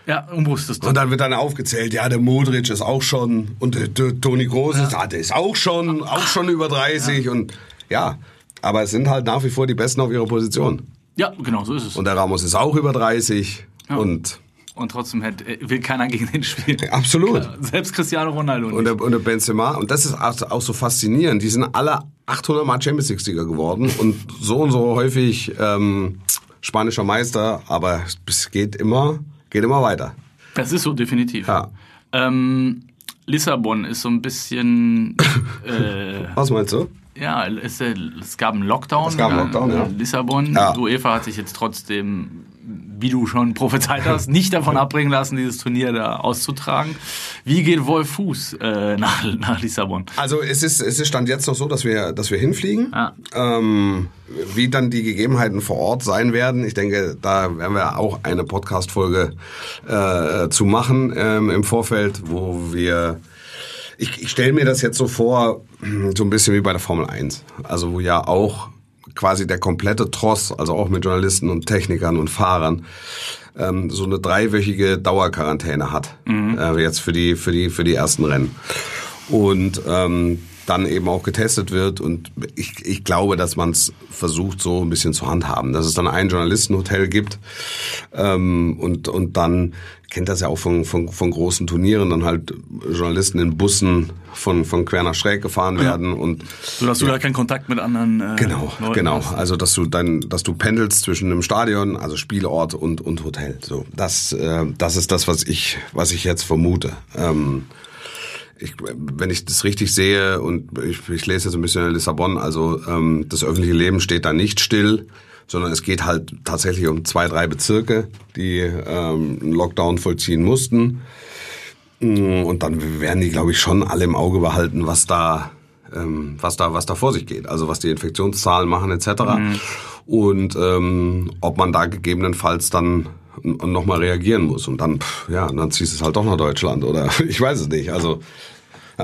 ja, Umbruch ist das. Und dann wird dann aufgezählt, ja, der Modric ist auch schon und der, der Toni Groß ist, ah, der ist auch schon, auch schon über 30 und ja, aber es sind halt nach wie vor die Besten auf ihrer Position. Ja, genau, so ist es. Und der Ramos ist auch über 30 und Und trotzdem hätte, äh, will keiner gegen den spielen. [laughs] absolut. Selbst Cristiano Ronaldo. Und der, und der Benzema, und das ist auch, auch so faszinierend, die sind alle 800 Mal Champions League-Sieger geworden [laughs] und so und so häufig ähm, spanischer Meister, aber es geht immer, geht immer weiter. das ist so definitiv. Ja. Ähm, Lissabon ist so ein bisschen, [laughs] äh, Was meinst du? Ja, es, äh, es gab einen Lockdown. Es gab einen äh, Lockdown, ja. Lissabon. Ja. UEFA hat sich jetzt trotzdem, wie du schon prophezeit hast, nicht davon abbringen lassen, dieses Turnier da auszutragen. Wie geht Wolf Fuß äh, nach, nach Lissabon? Also es ist, es ist Stand jetzt noch so, dass wir, dass wir hinfliegen. Ja. Ähm, wie dann die Gegebenheiten vor Ort sein werden, ich denke, da werden wir auch eine Podcast-Folge äh, zu machen ähm, im Vorfeld, wo wir ich, ich stelle mir das jetzt so vor, so ein bisschen wie bei der Formel 1. Also wo ja auch quasi der komplette Tross, also auch mit Journalisten und Technikern und Fahrern, ähm, so eine dreiwöchige Dauerquarantäne hat. Äh, jetzt für die, für die, für die ersten Rennen. Und ähm, dann eben auch getestet wird. Und ich, ich glaube, dass man es versucht, so ein bisschen zu handhaben. Dass es dann ein Journalistenhotel gibt ähm, und, und dann kennt das ja auch von, von, von großen Turnieren, dann halt Journalisten in Bussen von, von quer nach schräg gefahren werden und So dass du da keinen Kontakt mit anderen äh, Genau, Leuten genau. hast. Also dass du dann, dass du pendelst zwischen einem Stadion, also Spielort und und Hotel. So, das, äh, das ist das, was ich, was ich jetzt vermute. Ähm, ich, wenn ich das richtig sehe und ich, ich lese jetzt ein bisschen in Lissabon, also ähm, das öffentliche Leben steht da nicht still, sondern es geht halt tatsächlich um zwei, drei Bezirke, die ähm, einen Lockdown vollziehen mussten. Mm, Und dann werden die, glaube ich, schon alle im Auge behalten, was da, ähm, was da, was da vor sich geht. Also was die Infektionszahlen machen etc. Und ähm, ob man da gegebenenfalls dann nochmal reagieren muss. Und dann, ja, dann ziehst du es halt doch nach Deutschland oder [laughs] ich weiß es nicht. Also [coughs]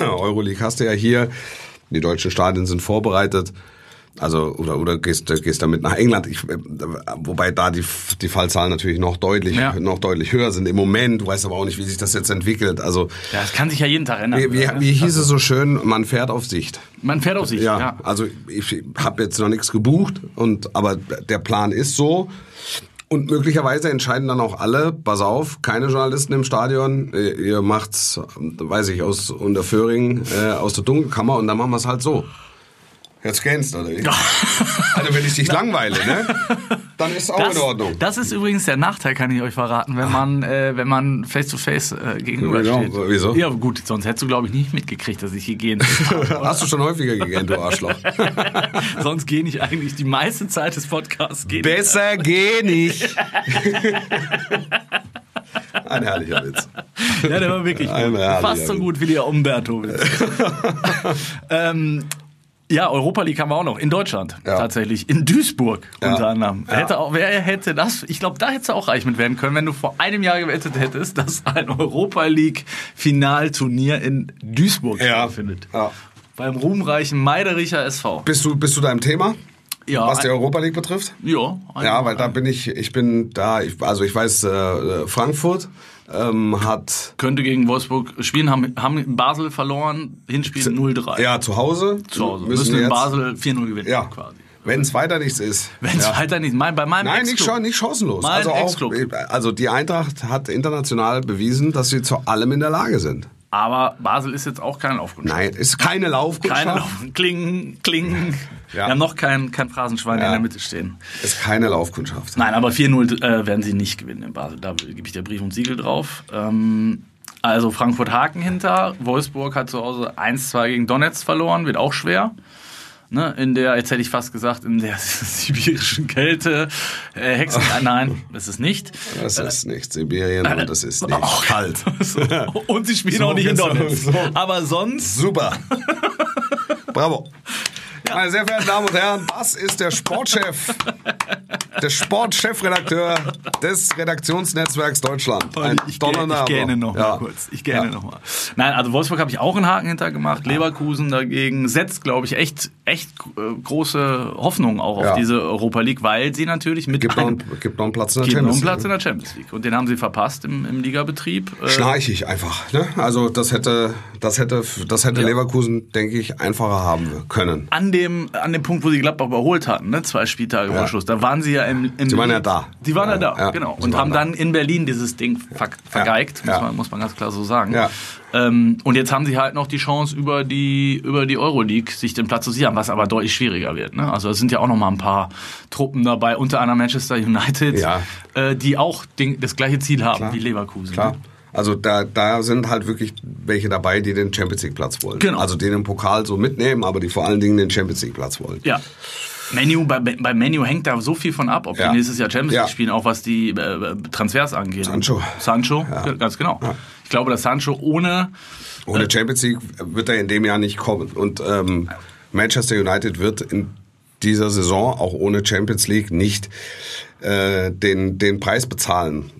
Euroleague hast du ja hier, die deutschen Stadien sind vorbereitet. Also oder oder gehst gehst damit nach England, ich, äh, wobei da die die Fallzahlen natürlich noch deutlich Ja. noch deutlich höher sind im Moment. Du weißt aber auch nicht, wie sich das jetzt entwickelt. Also Ja, das kann sich ja jeden Tag ändern. wie, wie, wie hieß es so schön, man fährt auf Sicht. Man fährt auf sich, Ja, ja. also ich habe jetzt noch nichts gebucht und aber der Plan ist so. Und möglicherweise entscheiden dann auch alle, pass auf, keine Journalisten im Stadion, ihr macht's, weiß ich, aus Unterföhring, äh, aus der Dunkelkammer und dann machen wir es halt so. Jetzt kennst du, oder wie? Also wenn ich dich langweile, ne? Dann ist auch Das, in Ordnung. das ist übrigens der Nachteil, kann ich euch verraten, wenn man, äh, wenn man face to face äh, gegenübersteht. Genau, wieso? Ja, gut, sonst hättest du, glaube ich, nicht mitgekriegt, dass ich hier gehen. [laughs] Hast du schon häufiger gegangen, du Arschloch. [laughs] sonst gehe ich eigentlich die meiste Zeit des Podcasts. Gehen. Besser geh nicht. [laughs] Ein herrlicher Witz. Ja, der war wirklich gut. fast so gut wie der Umberto. ähm, ja, Europa League haben wir auch noch in Deutschland Ja. tatsächlich in Duisburg Ja. unter anderem. Ja. Hätte auch, wer hätte das? Ich glaube, da hättest du auch reich mit werden können, wenn du vor einem Jahr gewettet hättest, dass ein Europa League Finalturnier in Duisburg stattfindet. Ja. Beim ruhmreichen Meidericher SV. Bist du, bist du da im Thema, Ja, was die Europa League betrifft? ja, ein- Ja, weil da bin ich, ich bin da, ich, also ich weiß, äh, Frankfurt ähm, hat könnte gegen Wolfsburg spielen, haben, haben in Basel verloren, Hinspiel 0-3. ja zu Hause, zu Hause. müssen, Müssen in Basel 4-0 gewinnen ja, quasi. wenn es weiter nichts ist. Wenn es ja. weiter nicht, mein, bei meinem Nein, nicht, nicht chancenlos. Mein also, auch, Ex-Club. also die Eintracht hat international bewiesen, dass sie zu allem in der Lage sind. Aber Basel ist jetzt auch kein Laufkundschaft. Nein, ist keine Laufkundschaft. Keine Laufen. Klingen, klingen. Ja. Wir haben noch kein, kein Phrasenschwein Ja. in der Mitte stehen. Ist keine Laufkundschaft. Nein, aber 4-0 äh, werden sie nicht gewinnen in Basel. Da gebe ich der Brief und Siegel drauf. Ähm, also Frankfurt-Haken hinter. Wolfsburg hat zu Hause 1-2 gegen Donetsk verloren. Wird auch schwer. Ne, in der, jetzt hätte ich fast gesagt, in der [laughs] sibirischen Kälte. Äh, Hexen, äh, [laughs] nein, das ist nicht. Das ist nicht Sibirien und das ist nicht Oh. kalt. [laughs] Und sie spielen So auch nicht in Donetsk. so. Aber sonst Super. Bravo. [laughs] Meine sehr verehrten Damen und Herren, das ist der Sportchef, der Sportchefredakteur des Redaktionsnetzwerks Deutschland. Ein ich, donnernder ich gähne Applaus. noch mal Ja. kurz. Ich gähne Ja. noch mal. Nein, also Wolfsburg habe ich auch einen Haken hinter gemacht. Leverkusen dagegen setzt, glaube ich, echt, echt äh, große Hoffnung auch auf Ja. diese Europa League, weil sie natürlich mit Gibt noch, einem einen, gibt noch einen Platz in der gibt noch Champions Platz in League. der Champions League. Und den haben sie verpasst im, im Ligabetrieb. Äh, Schnarchig einfach. Ne? Also das hätte, das hätte, das hätte. Leverkusen, denke ich, einfacher haben können. an dem, an dem Punkt, wo sie Gladbach überholt hatten, ne? zwei Spieltage vor Schluss, da waren sie ja im, im Sie waren ja da. Die waren ja, Ja, da, ja, genau. Und haben da. dann in Berlin dieses Ding ver vergeigt, ja. Muss, man, muss man ganz klar so sagen. Ja. Ähm, und jetzt haben sie halt noch die Chance, über die, über die Euroleague sich den Platz zu sichern, was aber deutlich schwieriger wird. Ne? Also es sind ja auch noch mal ein paar Truppen dabei, unter anderem Manchester United, Ja. äh, die auch den, das gleiche Ziel haben Klar. wie Leverkusen. Klar. Also da, da sind halt wirklich welche dabei, die den Champions League Platz wollen. Genau. Also die den Pokal so mitnehmen, aber die vor allen Dingen den Champions League Platz wollen. Ja. Menu, bei, bei Menu hängt da so viel von ab, ob Ja. die nächstes Jahr Champions League Ja. spielen, auch was die äh, Transfers angeht. Sancho. Sancho, ganz genau. Ich glaube, dass Sancho ohne Ohne Champions League wird er in dem Jahr nicht kommen. Und ähm, Manchester United wird in dieser Saison auch ohne Champions League nicht äh, den, den Preis bezahlen.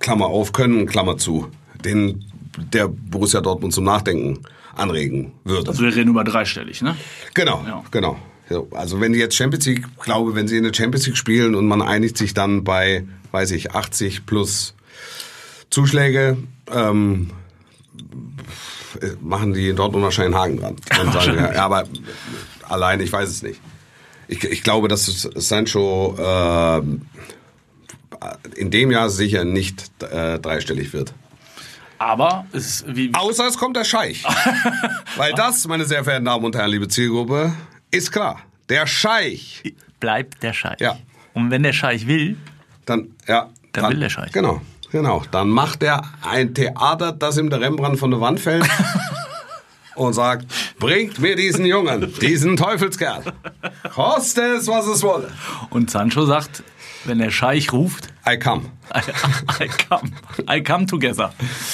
Klammer auf, können, Klammer zu. Den der Borussia Dortmund zum Nachdenken anregen würde. Also wir reden über dreistellig, ne? Genau, Ja. genau. Ja, Also wenn die jetzt Champions League, glaube, wenn sie in der Champions League spielen und man einigt sich dann bei, weiß ich, 80 plus Zuschläge, ähm, äh, machen die in Dortmund wahrscheinlich einen Haken dran. [laughs] Und sagen, ja, ja, aber allein, ich weiß es nicht. Ich, ich glaube, dass Sancho äh, in dem Jahr sicher nicht äh, dreistellig wird. Aber es ist wie, Außer es kommt der Scheich. [laughs] Weil das, meine sehr verehrten Damen und Herren, liebe Zielgruppe, ist klar. Der Scheich. bleibt der Scheich. Ja. Und wenn der Scheich will, Dann, ja. Dann will der Scheich. Genau, genau. Dann macht er ein Theater, das ihm der Rembrandt von der Wand fällt. [laughs] und sagt, bringt mir diesen Jungen, diesen Teufelskerl. Koste es, was es wolle. und Sancho sagt, wenn der Scheich ruft, I come. I, [laughs] I come, I come together.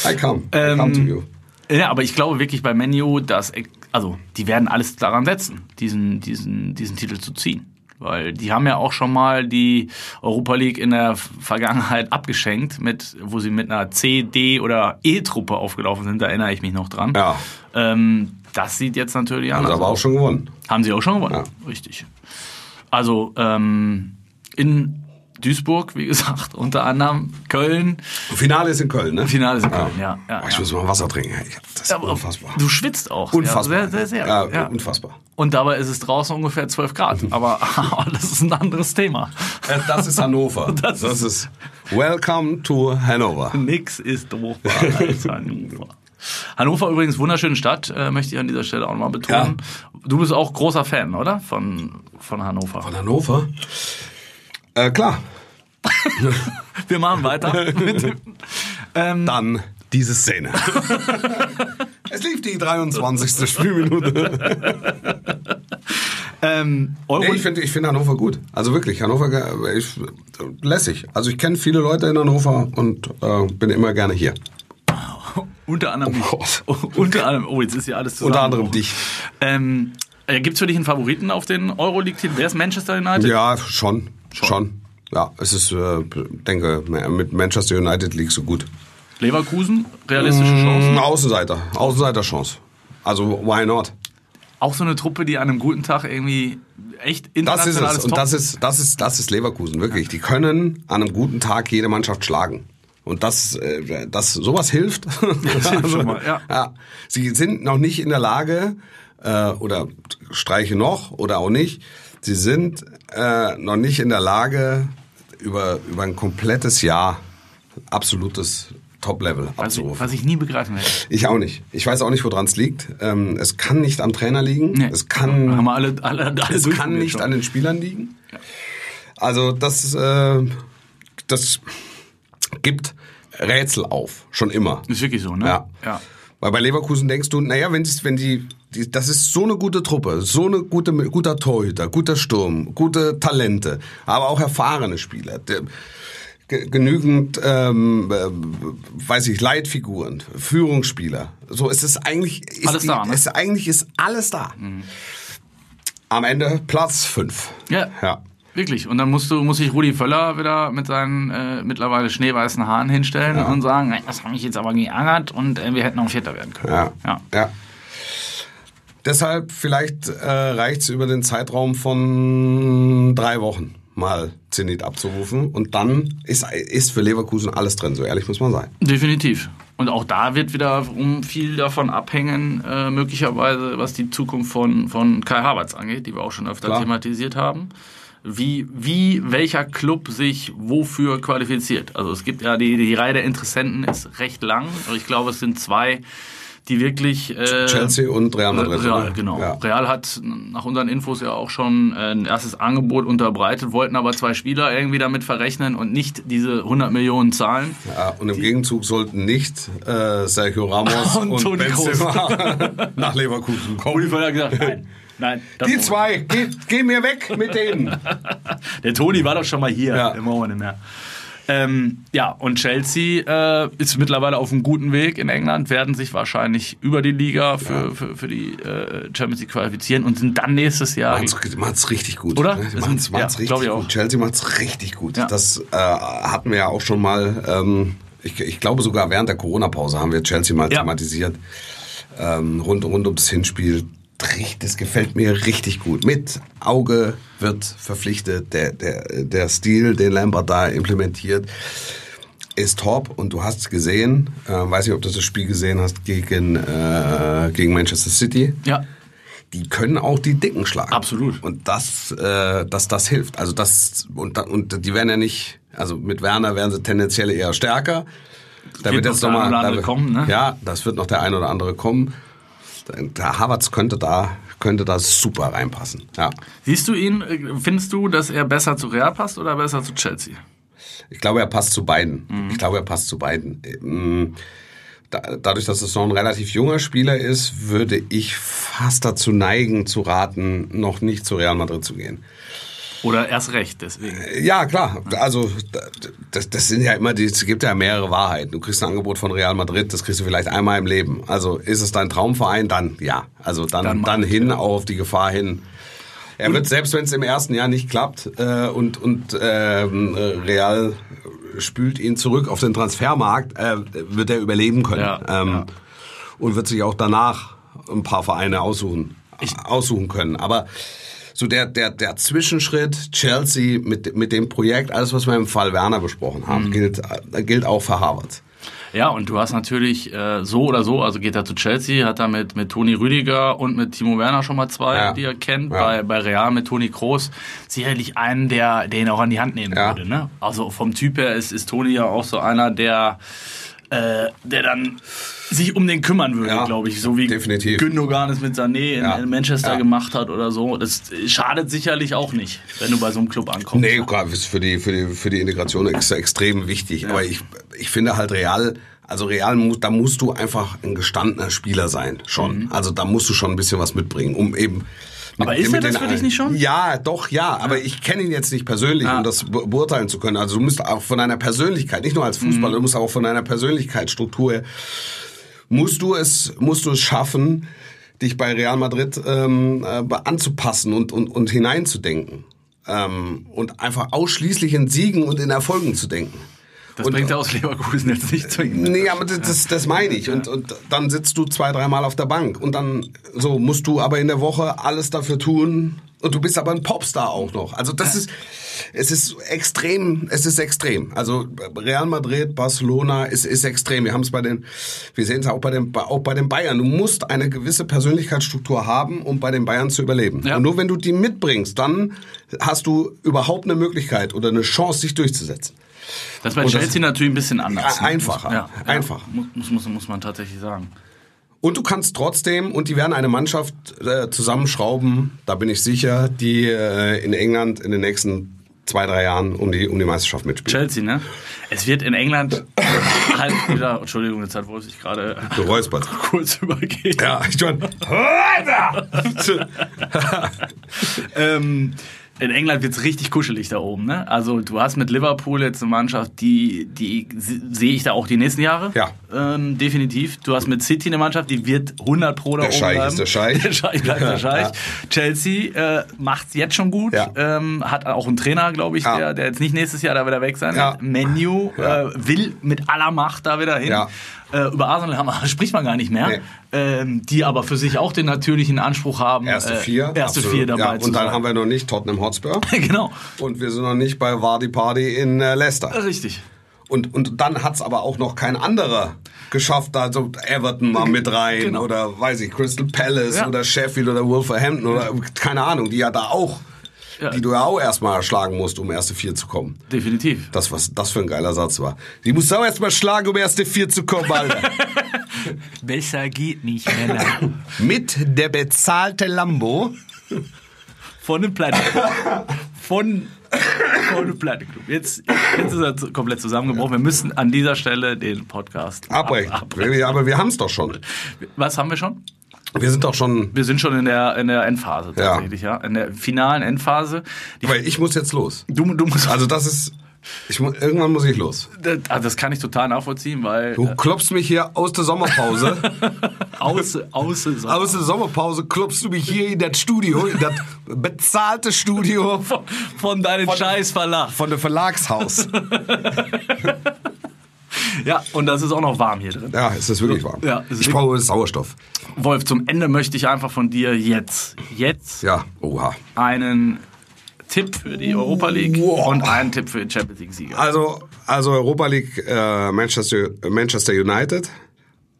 I come. I Ähm, come to you. Ja, aber ich glaube wirklich bei Menu, dass, also, die werden alles daran setzen, diesen, diesen, diesen Titel zu ziehen. Weil die haben ja auch schon mal die Europa League in der Vergangenheit abgeschenkt, mit, wo sie mit einer C, D oder E-Truppe aufgelaufen sind, da erinnere ich mich noch dran. Ja. Ähm, das sieht jetzt natürlich Haben anders sie aber auch aus. schon gewonnen. Haben sie auch schon gewonnen, Ja. richtig. Also ähm, in Duisburg, wie gesagt, unter anderem Köln. Finale ist in Köln, ne? Finale ist in Köln, ja. ja, Oh, ich ja. muss mal Wasser trinken. Das ist Aber unfassbar. Du schwitzt auch. Unfassbar. Ja, sehr, sehr, sehr. Ja, ja. unfassbar. Und dabei ist es draußen ungefähr 12 Grad. [laughs] Aber das ist ein anderes Thema. Das ist Hannover. [laughs] Das Das, ist- ist Welcome to Hanover. Nix ist doofer als Hannover. Hannover übrigens wunderschöne Stadt, äh, möchte ich an dieser Stelle auch nochmal betonen. Du bist auch großer Fan, oder? Von, von Hannover. Von Hannover? Äh, klar. [laughs] Wir machen weiter. mit [laughs] dem- ähm, Dann diese Szene. [laughs] es lief die 23. Spielminute. Ähm, Nee, ich finde ich find Hannover gut. Also wirklich, Hannover äh, ich, lässig. Also ich kenne viele Leute in Hannover und äh, bin immer gerne hier. unter anderem Oh dich. Gott. unter anderem, oh, jetzt ist ja alles zusammen. Unter anderem dich. Ähm, äh, Gibt es für dich einen Favoriten auf den Euroleague-Titel? Wer ist Manchester United? Ja, schon, schon. Ja, es ist, äh, denke, mit Manchester United liegst du gut. Leverkusen, realistische Ein Chancen. Außenseiter, Außenseiter-Chance. Also why not? Auch so eine Truppe, die an einem guten Tag irgendwie echt Das ist es. Und das ist, das ist, das ist Leverkusen, wirklich. Die können an einem guten Tag jede Mannschaft schlagen. Und das, äh, das sowas hilft. [laughs] Das hilft schon mal, ja. Sie sind noch nicht in der Lage, äh, oder streiche noch oder auch nicht, sie sind äh, noch nicht in der Lage, über, über ein komplettes Jahr absolutes Top-Level abzurufen. was ich nie begreifen werde. Ich auch nicht. Ich weiß auch nicht, woran es liegt. Ähm, es kann nicht am Trainer liegen. Nee. Es kann Haben wir alle, alle, alle es kann nicht schon. an den Spielern liegen. Also das, äh, das gibt Rätsel auf, schon immer. Ist wirklich so, ne? Ja. ja. Weil bei Leverkusen denkst du, naja, wenn, wenn die, die, das ist so eine gute Truppe, so eine gute, guter Torhüter, guter Sturm, gute Talente, aber auch erfahrene Spieler, der, ge- genügend, ähm, äh, weiß ich, Leitfiguren, Führungsspieler. So ist es eigentlich, ist Alles die, da, ne? ist, eigentlich ist alles da. Am Ende Platz fünf. Ja. Ja. Wirklich. Und dann musst du, muss sich Rudi Völler wieder mit seinen äh, mittlerweile schneeweißen Haaren hinstellen und sagen, "Nein, das hat mich jetzt aber geärgert und äh, wir hätten auch Vierter werden können. Ja. ja. ja. Deshalb vielleicht äh, reicht es über den Zeitraum von drei Wochen mal Zenit abzurufen und dann ist, ist für Leverkusen alles drin, so ehrlich muss man sein. Definitiv. Und auch da wird wiederum viel davon abhängen, äh, möglicherweise, was die Zukunft von, von Kai Havertz angeht, die wir auch schon öfter Klar. thematisiert haben. Wie, wie welcher Club sich wofür qualifiziert. Also es gibt ja die, die Reihe der Interessenten ist recht lang. Aber ich glaube, es sind zwei, die wirklich. Äh, Chelsea und Real Madrid. Real, genau. Ja. Real hat nach unseren Infos ja auch schon äh, ein erstes Angebot unterbreitet, wollten aber zwei Spieler irgendwie damit verrechnen und nicht diese 100 Millionen zahlen. Ja, und im Gegenzug sollten nicht äh, Sergio Ramos [laughs] Und und, Toni Benzema [laughs] nach Leverkusen kommen. Völler hat gesagt, nein, nein. Die zwei, geh, geh mir weg mit denen. [laughs] Der Toni war doch schon mal hier, Ja. wir nicht mehr. Ähm, ja, und Chelsea äh, ist mittlerweile auf einem guten Weg in England, werden sich wahrscheinlich über die Liga für, für, für die äh, Champions League qualifizieren und sind dann nächstes Jahr. Macht's, macht's richtig gut. Oder? Ne? Macht's, macht's ja, richtig gut. auch. Chelsea macht's richtig gut. Ja. Das äh, hatten wir ja auch schon mal, ähm, ich, ich glaube sogar während der Corona-Pause haben wir Chelsea mal Ja. thematisiert. Ähm, rund, rund ums Hinspiel. Das gefällt mir richtig gut. Mit Auge wird verpflichtet, der, der, der Stil, den Lambert da implementiert, ist top. Und du hast gesehen, äh, weiß nicht, ob du das Spiel gesehen hast, gegen, äh, gegen Manchester City Ja, die können auch die Dicken schlagen. Absolut. Und das, äh, das, das hilft. Also das und, und die werden ja nicht, also mit Werner werden sie tendenziell eher stärker. Da Wird jetzt der noch mal, ein oder da andere wird- kommen, ne? Ja, das wird noch der ein oder andere kommen. Der Havertz könnte da, könnte da super reinpassen. Ja. siehst du ihn, äh, findest du, dass er besser zu Real passt oder besser zu Chelsea? Ich glaube, er passt zu beiden. Mhm. Ich glaube, er passt zu beiden. Ähm, Da, dadurch, dass es noch ein relativ junger Spieler ist, würde ich fast dazu neigen, zu raten, noch nicht zu Real Madrid zu gehen. Oder erst recht, deswegen. Ja, klar. Also das, das sind ja immer, die, es gibt ja mehrere Wahrheiten. Du kriegst ein Angebot von Real Madrid, das kriegst du vielleicht einmal im Leben. Also ist es dein Traumverein, dann ja. Also dann, Dann dann, hin, auch auf die Gefahr hin. Er wird, selbst wenn es im ersten Jahr nicht klappt äh, und, und ähm, äh, Real spült ihn zurück auf den Transfermarkt, äh, wird er überleben können. Ja, ähm, ja. Und wird sich auch danach ein paar Vereine aussuchen, aussuchen können. Aber so der, der, der Zwischenschritt Chelsea mit, mit dem Projekt, alles was wir im Fall Werner besprochen haben, Mhm. gilt, äh, gilt auch für Harvard. Ja, und du hast natürlich äh, so oder so, also geht er zu Chelsea, hat er mit, mit Toni Rüdiger und mit Timo Werner schon mal zwei, Ja. die er kennt. Ja. Bei, bei Real mit Toni Kroos sicherlich einen, der, ihn auch an die Hand nehmen Ja. würde. Ne? Also vom Typ her ist, ist Toni ja auch so einer, der, äh, der dann sich um den kümmern würde, Ja, glaube ich. So wie definitiv. Gündogan es mit Sané in, Ja. in Manchester Ja. gemacht hat oder so. Das schadet sicherlich auch nicht, wenn du bei so einem Club ankommst. Nee, klar, ist für die, für die, für die Integration ex extrem wichtig. Aber ich, ich finde halt Real, also Real, da musst du einfach ein gestandener Spieler sein, schon. Also da musst du schon ein bisschen was mitbringen, um eben Aber ist er das für dich nicht schon? Ja, doch, ja. Aber ich kenne ihn jetzt nicht persönlich, Ja. um das be- beurteilen zu können. Also du musst auch von deiner Persönlichkeit, nicht nur als Mhm. Fußballer, du musst auch von deiner Persönlichkeitsstruktur, her, musst du es, musst du es schaffen, dich bei Real Madrid ähm, äh, anzupassen und, und, und hineinzudenken. Ähm, und einfach ausschließlich in Siegen und in Erfolgen zu denken. Das Und- bringt er aus Leverkusen jetzt nicht zwingend. Nee, aber das, das, das meine ich. Und, und dann sitzt du zwei, dreimal auf der Bank. Und dann so musst du aber in der Woche alles dafür tun. Und du bist aber ein Popstar auch noch. Also das ist, es ist extrem, es ist extrem. Also Real Madrid, Barcelona ist, ist extrem. Wir haben es bei den, wir sehen es auch bei den, auch bei den Bayern. Du musst eine gewisse Persönlichkeitsstruktur haben, um bei den Bayern zu überleben. Ja. Und nur wenn du die mitbringst, dann hast du überhaupt eine Möglichkeit oder eine Chance, sich durchzusetzen. Das ist bei Und Chelsea natürlich ein bisschen anders. Ja, einfacher. Ja, Einfach. Ja, muss, muss, muss man tatsächlich sagen. Und du kannst trotzdem, und die werden eine Mannschaft äh, zusammenschrauben, da bin ich sicher, die äh, in England in den nächsten zwei, drei Jahren um die, um die Meisterschaft mitspielt. Chelsea, ne? Es wird in England [coughs] halt wieder, Entschuldigung, jetzt hat Wolf sich gerade Du [laughs] kurz übergehen. Ja, ich meine, [laughs] [laughs] ähm, in England wird's richtig kuschelig da oben, ne? Also du hast mit Liverpool jetzt eine Mannschaft, die, die se- sehe ich da auch die nächsten Jahre. Ja. Ähm, definitiv. Du hast mit City eine Mannschaft, die wird 100 pro da Der oben Scheich bleiben. ist der Scheich. [laughs] Der Scheich bleibt der Scheich. Ja. Chelsea äh, macht's jetzt schon gut. Ja. Ähm, hat auch einen Trainer, glaube ich, Ja. der, der jetzt nicht nächstes Jahr da wieder weg sein wird. Menu äh, will mit aller Macht da wieder hin. Äh, über Arsenal haben [laughs] spricht man gar nicht mehr. Nee. Ähm, die aber für sich auch den natürlichen Anspruch haben. erste äh, vier. Erste absolut. vier dabei ja, Und dann sein. haben wir noch nicht Tottenham Hotspur. [laughs] genau. Und wir sind noch nicht bei Vardy Party in äh, Leicester. Richtig. Und, und dann hat's aber auch noch kein anderer geschafft, da so Everton mal mit rein Genau. oder weiß ich, Crystal Palace Ja. oder Sheffield oder Wolverhampton oder keine Ahnung, die ja da auch, Ja. die du ja auch erstmal schlagen musst, um erste vier zu kommen. Definitiv. Das, was das für ein geiler Satz war. Die musst du auch erstmal schlagen, um erste vier zu kommen, Alter. [laughs] Besser geht nicht, Männer. [laughs] mit der bezahlte Lambo. Von dem Plattenclub. Von, von dem Plattenclub. Jetzt, jetzt ist er komplett zusammengebrochen. Wir müssen an dieser Stelle den Podcast Abbrechen. ab- abbrechen. Aber wir haben's doch schon. Was haben wir schon? Wir sind doch schon. Wir sind schon in der, in der Endphase Ja. tatsächlich, ja. In der finalen Endphase. Die, Weil ich muss jetzt los. du, du musst. Also das ist. Ich, mu- irgendwann muss ich los. das, also das kann ich total nachvollziehen, weil Du klopfst mich hier aus der Sommerpause. aus, [laughs] aus, aus der Sommerpause klopfst du mich hier in das Studio, in das bezahlte Studio von, von deinem Scheiß Verlag. von der Verlagshaus. [laughs] Ja, und das ist auch noch warm hier drin. Ja, es ist wirklich warm. Ja, es ist ich brauche Sauerstoff. Wolf, zum Ende möchte ich einfach von dir jetzt, jetzt Ja, oha. einen Tipp für die Europa League Wow. und einen Tipp für den Champions League Sieger. Also, also Europa League, äh, Manchester, Manchester United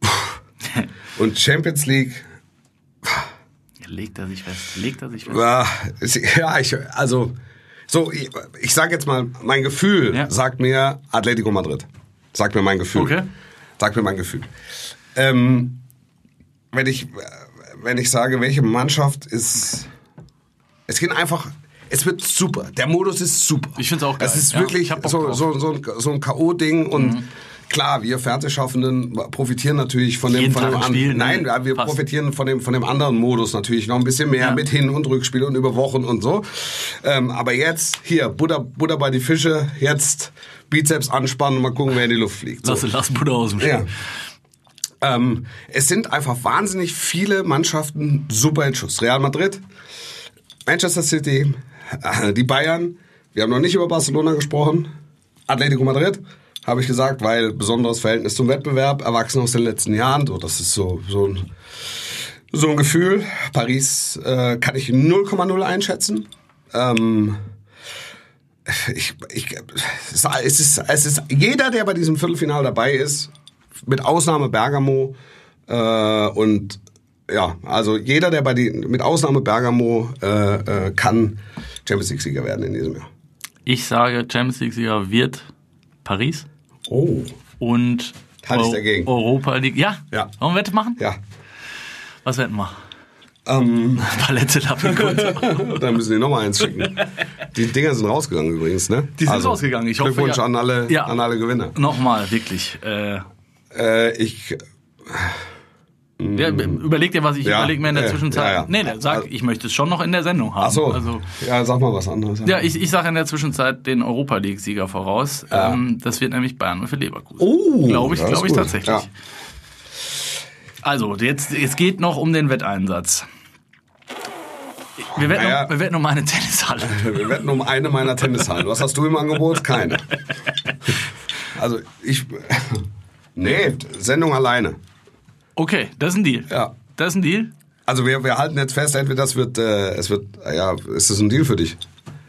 [laughs] und Champions League. Legt er sich fest, legt er sich fest. Es- Ja, ich, also, so, ich, ich sag jetzt mal, mein Gefühl Ja. sagt mir Atletico Madrid. Sagt mir mein Gefühl. Okay. Sagt mir mein Gefühl. Ähm, wenn ich, wenn ich sage, welche Mannschaft ist, es geht einfach, es wird super. Der Modus ist super. Ich find's auch geil. Es ist Ja, wirklich so, so, so ein, so ein K.O.-Ding und klar, wir Fernsehschaffenden profitieren natürlich von dem, Jeden von dem Tag ein an- Spiel, ne? Nein, wir Fast. profitieren von dem, von dem anderen Modus natürlich noch ein bisschen mehr Ja. mit Hin- und Rückspiel und über Wochen und so. Ähm, aber jetzt, hier, Butter, Butter bei die Fische, jetzt Bizeps anspannen und mal gucken, wer in die Luft fliegt. So. Lass, lass Buddha aus dem Spiel. Ja. Ähm, es sind einfach wahnsinnig viele Mannschaften super in Schuss. Real Madrid, Manchester City, äh, die Bayern. Wir haben noch nicht über Barcelona gesprochen. Atletico Madrid, habe ich gesagt, weil besonderes Verhältnis zum Wettbewerb, erwachsen aus den letzten Jahren. So, das ist so, so ein so ein Gefühl. Paris äh, kann ich 0,0 einschätzen. Ähm, ich, ich, es, ist, es ist jeder, der bei diesem Viertelfinale dabei ist, mit Ausnahme Bergamo äh, und ja, also jeder, der bei die, mit Ausnahme Bergamo äh, äh, kann Champions League Sieger werden in diesem Jahr. Ich sage, Champions League Sieger wird Paris Oh. und Halte ich dagegen. Europa League. Ja? Ja. Wollen wir Wette machen? Ja. Was wetten wir? Ähm, Palette Lappenkunde. [laughs] dann müssen die nochmal eins schicken. Die Dinger sind rausgegangen übrigens, ne? Die sind rausgegangen. Ich hoffe, Glückwunsch ja. an, alle, Ja. an alle Gewinner. Nochmal, wirklich. Äh, Äh, ich. Ja, überleg dir was, ich Ja, überleg mir in der ja, Zwischenzeit. ja, ja. Nee, sagt, Also- ich möchte es schon noch in der Sendung haben. Ach so. Also, ja, sag mal was anderes. ja, ich, ich sage in der Zwischenzeit den Europa League-Sieger voraus. Ähm, das wird nämlich Bayern für Leverkusen. Oh, glaube ich, glaube ich gut. tatsächlich. Ja. Also, jetzt, jetzt geht noch um den Wetteinsatz. Wir wetten, Naja. um, wir wetten um eine Tennishalle. [laughs] Wir wetten um eine meiner Tennishallen. Was hast du im Angebot? Keine. [laughs] Also ich. [laughs] Nee, Sendung alleine. Okay, das ist ein Deal. Ja. Das ist ein Deal. Also wir, wir halten jetzt fest, entweder das wird, äh, es wird, ja, ist das ein Deal für dich?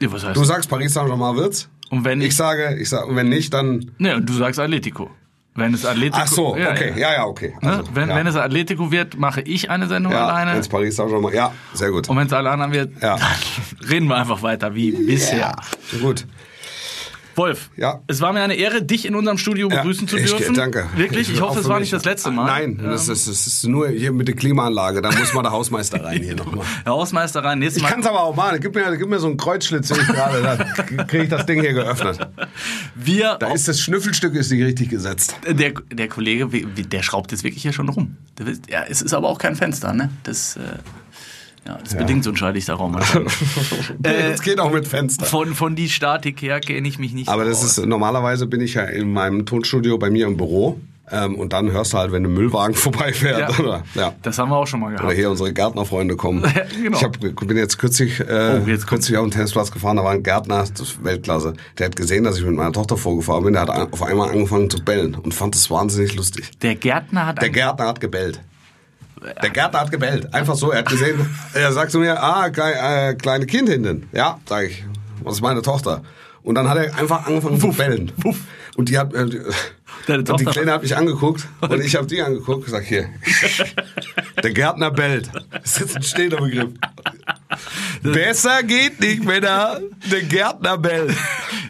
Ja, was heißt Du sagst Paris Saint-Germain wird's? Und wenn Ich ich. sage, ich sage, und wenn nicht, dann. Ne, und du sagst Atletico. Wenn es Atletico. Ach so, okay, ja, ja, okay. Ne? Also, wenn, ja. wenn es Atletico wird, mache ich eine Sendung ja, alleine. wenn's Paris Saint-Germain, ja, sehr gut. Und wenn es alle anderen wird, Ja. [laughs] dann reden wir einfach weiter wie bisher. Ja, gut. Wolf, Ja. es war mir eine Ehre, dich in unserem Studio Ja, begrüßen zu ich- dürfen. Danke. Wirklich, ich Auch hoffe, es war nicht das letzte Mal. Nein, das, ist, das ist nur hier mit der Klimaanlage. Da muss mal der Hausmeister rein hier [laughs] nochmal. Herr Hausmeister rein, nächstes Ich Mal. kann es aber auch machen. Gib mir, gib mir so einen Kreuzschlitz sehe ich gerade. Da kriege ich das Ding hier geöffnet. [laughs] Wir, Da ist das Schnüffelstück ist nicht richtig gesetzt. der, der Kollege, der schraubt jetzt wirklich hier schon rum. Der Ja, es ist aber auch kein Fenster, ne? Das, äh, ja, das bedingt so ein Raum. [laughs] Äh, das geht auch mit Fenster. Von, von die Statik her kenne ich mich nicht Aber das aus. ist normalerweise bin ich ja in meinem Tonstudio bei mir im Büro. Ähm, und dann hörst du halt, wenn ein Müllwagen [laughs] vorbeifährt. Ja. Oder, ja. Das haben wir auch schon mal gehabt. Oder hier unsere Gärtnerfreunde kommen. [laughs] Ja, genau. Ich hab, bin jetzt kürzlich, äh, Oh, jetzt kürzlich auf den Tennisplatz gefahren, da war ein Gärtner, das ist Weltklasse. Der hat gesehen, dass ich mit meiner Tochter vorgefahren bin, der hat auf einmal angefangen zu bellen und fand das wahnsinnig lustig. Der Gärtner hat Der Gärtner hat gebellt. Der Gärtner hat gebellt. Einfach so. Er hat gesehen, [laughs] er sagt zu mir, ah, klei, äh, kleine Kind hinten. Ja, sag ich. Das ist meine Tochter. Und dann hat er einfach angefangen zu bellen. wuff. Und die hat, äh, und die Kleine hat mich angeguckt [laughs] und ich habe die angeguckt und sag hier, [laughs] der Gärtner bellt. Das ist jetzt ein stehender Begriff. Besser geht nicht, Männer. Der Gärtner bellt.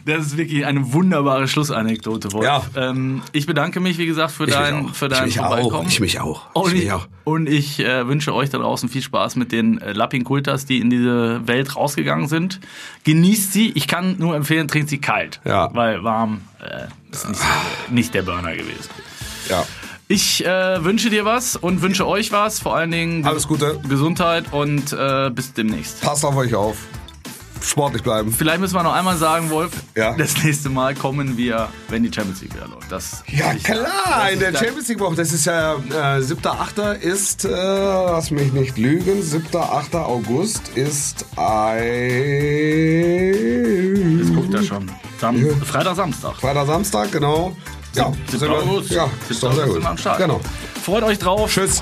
Das ist wirklich eine wunderbare Schlussanekdote, Wolf. Ja. Ähm, ich bedanke mich, wie gesagt, für Ich dein, auch. für Ich dein mich auch. Vorbeikommen. Ich mich auch. Und Ich ich, mich auch. Und ich äh, wünsche euch da draußen viel Spaß mit den äh, Lappin Kultas, die in diese Welt rausgegangen sind. Genießt sie. Ich kann nur empfehlen, trinkt sie kalt. Ja. Weil warm äh, ist nicht, nicht der Burner gewesen. Ja. Ich äh, wünsche dir was und wünsche euch was. Vor allen Dingen Alles Gute. Gesundheit und äh, bis demnächst. Passt auf euch auf. Sportlich bleiben. Vielleicht müssen wir noch einmal sagen, Wolf, Ja. das nächste Mal kommen wir, wenn die Champions League wieder läuft. Das Ja, ich- klar, in der Champions League Woche. Das ist ja, äh, 7.8. ist, äh, lass mich nicht lügen, 7.8. August ist ein Jetzt guckt er schon. Sam Freitag, Samstag. Freitag, Samstag, genau. Ja, 7. sind wir- August. Ja, 7. ist doch sehr gut. am Start. Genau. Freut euch drauf. Tschüss.